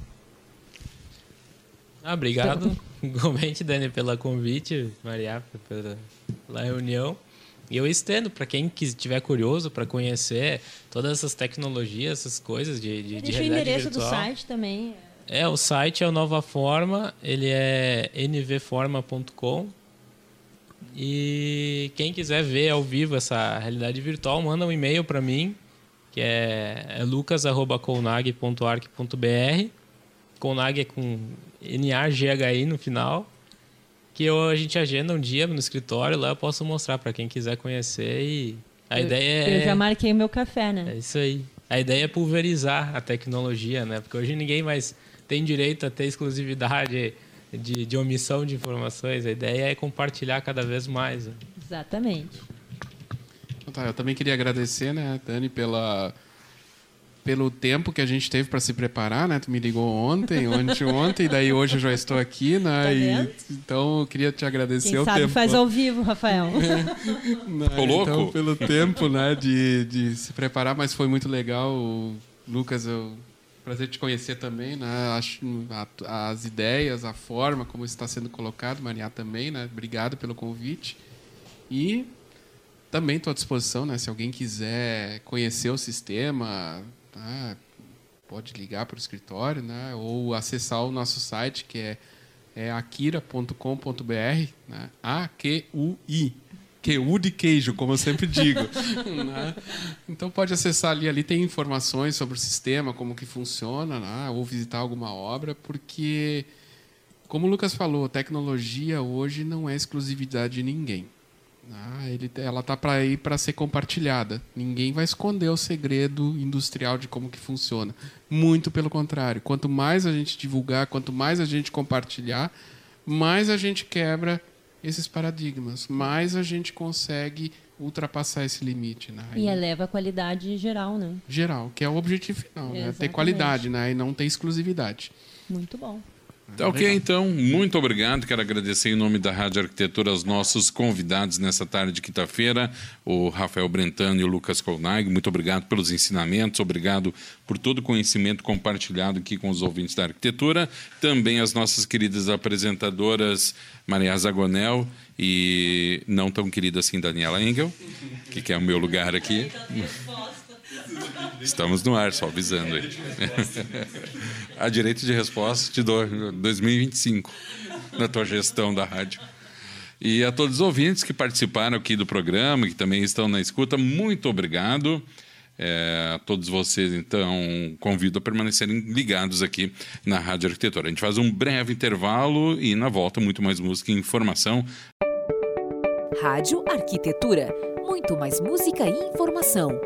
Ah, obrigado, igualmente, Dani, pelo convite, Maria, pela, pela reunião. E eu estendo para quem estiver curioso para conhecer todas essas tecnologias, essas coisas de, de, de realidade virtual. o endereço do site também. É, o site é o Nova Forma, ele é nvforma.com. E quem quiser ver ao vivo essa realidade virtual, manda um e-mail para mim, que é, é lucas.colnag.arc.br. Colnag é com N-A-G-H-I no final que eu, a gente agenda um dia no escritório, lá eu posso mostrar para quem quiser conhecer e a eu, ideia é... Eu já marquei meu café, né? É isso aí. A ideia é pulverizar a tecnologia, né? Porque hoje ninguém mais tem direito a ter exclusividade de, de omissão de informações. A ideia é compartilhar cada vez mais. Né? Exatamente. Então, tá, eu também queria agradecer, né, Dani, pela pelo tempo que a gente teve para se preparar, né? Tu me ligou ontem, ontem, ontem, e daí hoje eu já estou aqui, né? Tá e, então eu queria te agradecer Quem o sabe tempo. faz ao vivo, Rafael. né? Tô louco? Então, pelo tempo, né, de, de se preparar, mas foi muito legal. O Lucas, eu prazer te conhecer também, né? Acho a, as ideias, a forma como está sendo colocado, Maria também, né? Obrigado pelo convite. E também estou à disposição, né? Se alguém quiser conhecer o sistema, né? pode ligar para o escritório né? ou acessar o nosso site que é, é akira.com.br, né? A-Q-U-I. QU de queijo, como eu sempre digo. né? Então pode acessar ali, ali tem informações sobre o sistema, como que funciona, né? ou visitar alguma obra, porque, como o Lucas falou, tecnologia hoje não é exclusividade de ninguém. Ah, ele, ela tá para ir para ser compartilhada. Ninguém vai esconder o segredo industrial de como que funciona. Muito pelo contrário. Quanto mais a gente divulgar, quanto mais a gente compartilhar, mais a gente quebra esses paradigmas, mais a gente consegue ultrapassar esse limite, né? E eleva a qualidade geral, né? Geral, que é o objetivo final, né? Ter qualidade, né? E não ter exclusividade. Muito bom. Tá ok, Legal. então, muito obrigado. Quero agradecer em nome da Rádio Arquitetura aos nossos convidados nessa tarde de quinta-feira, o Rafael Brentano e o Lucas Kolnag. Muito obrigado pelos ensinamentos, obrigado por todo o conhecimento compartilhado aqui com os ouvintes da arquitetura. Também as nossas queridas apresentadoras Maria Zagonel e não tão querida assim Daniela Engel, que quer o meu lugar aqui. Estamos no ar, só avisando aí. A direito de resposta te dou em 2025, na tua gestão da rádio. E a todos os ouvintes que participaram aqui do programa, que também estão na escuta, muito obrigado. É, a todos vocês, então, convido a permanecerem ligados aqui na Rádio Arquitetura. A gente faz um breve intervalo e na volta muito mais música e informação. Rádio Arquitetura. Muito mais música e informação.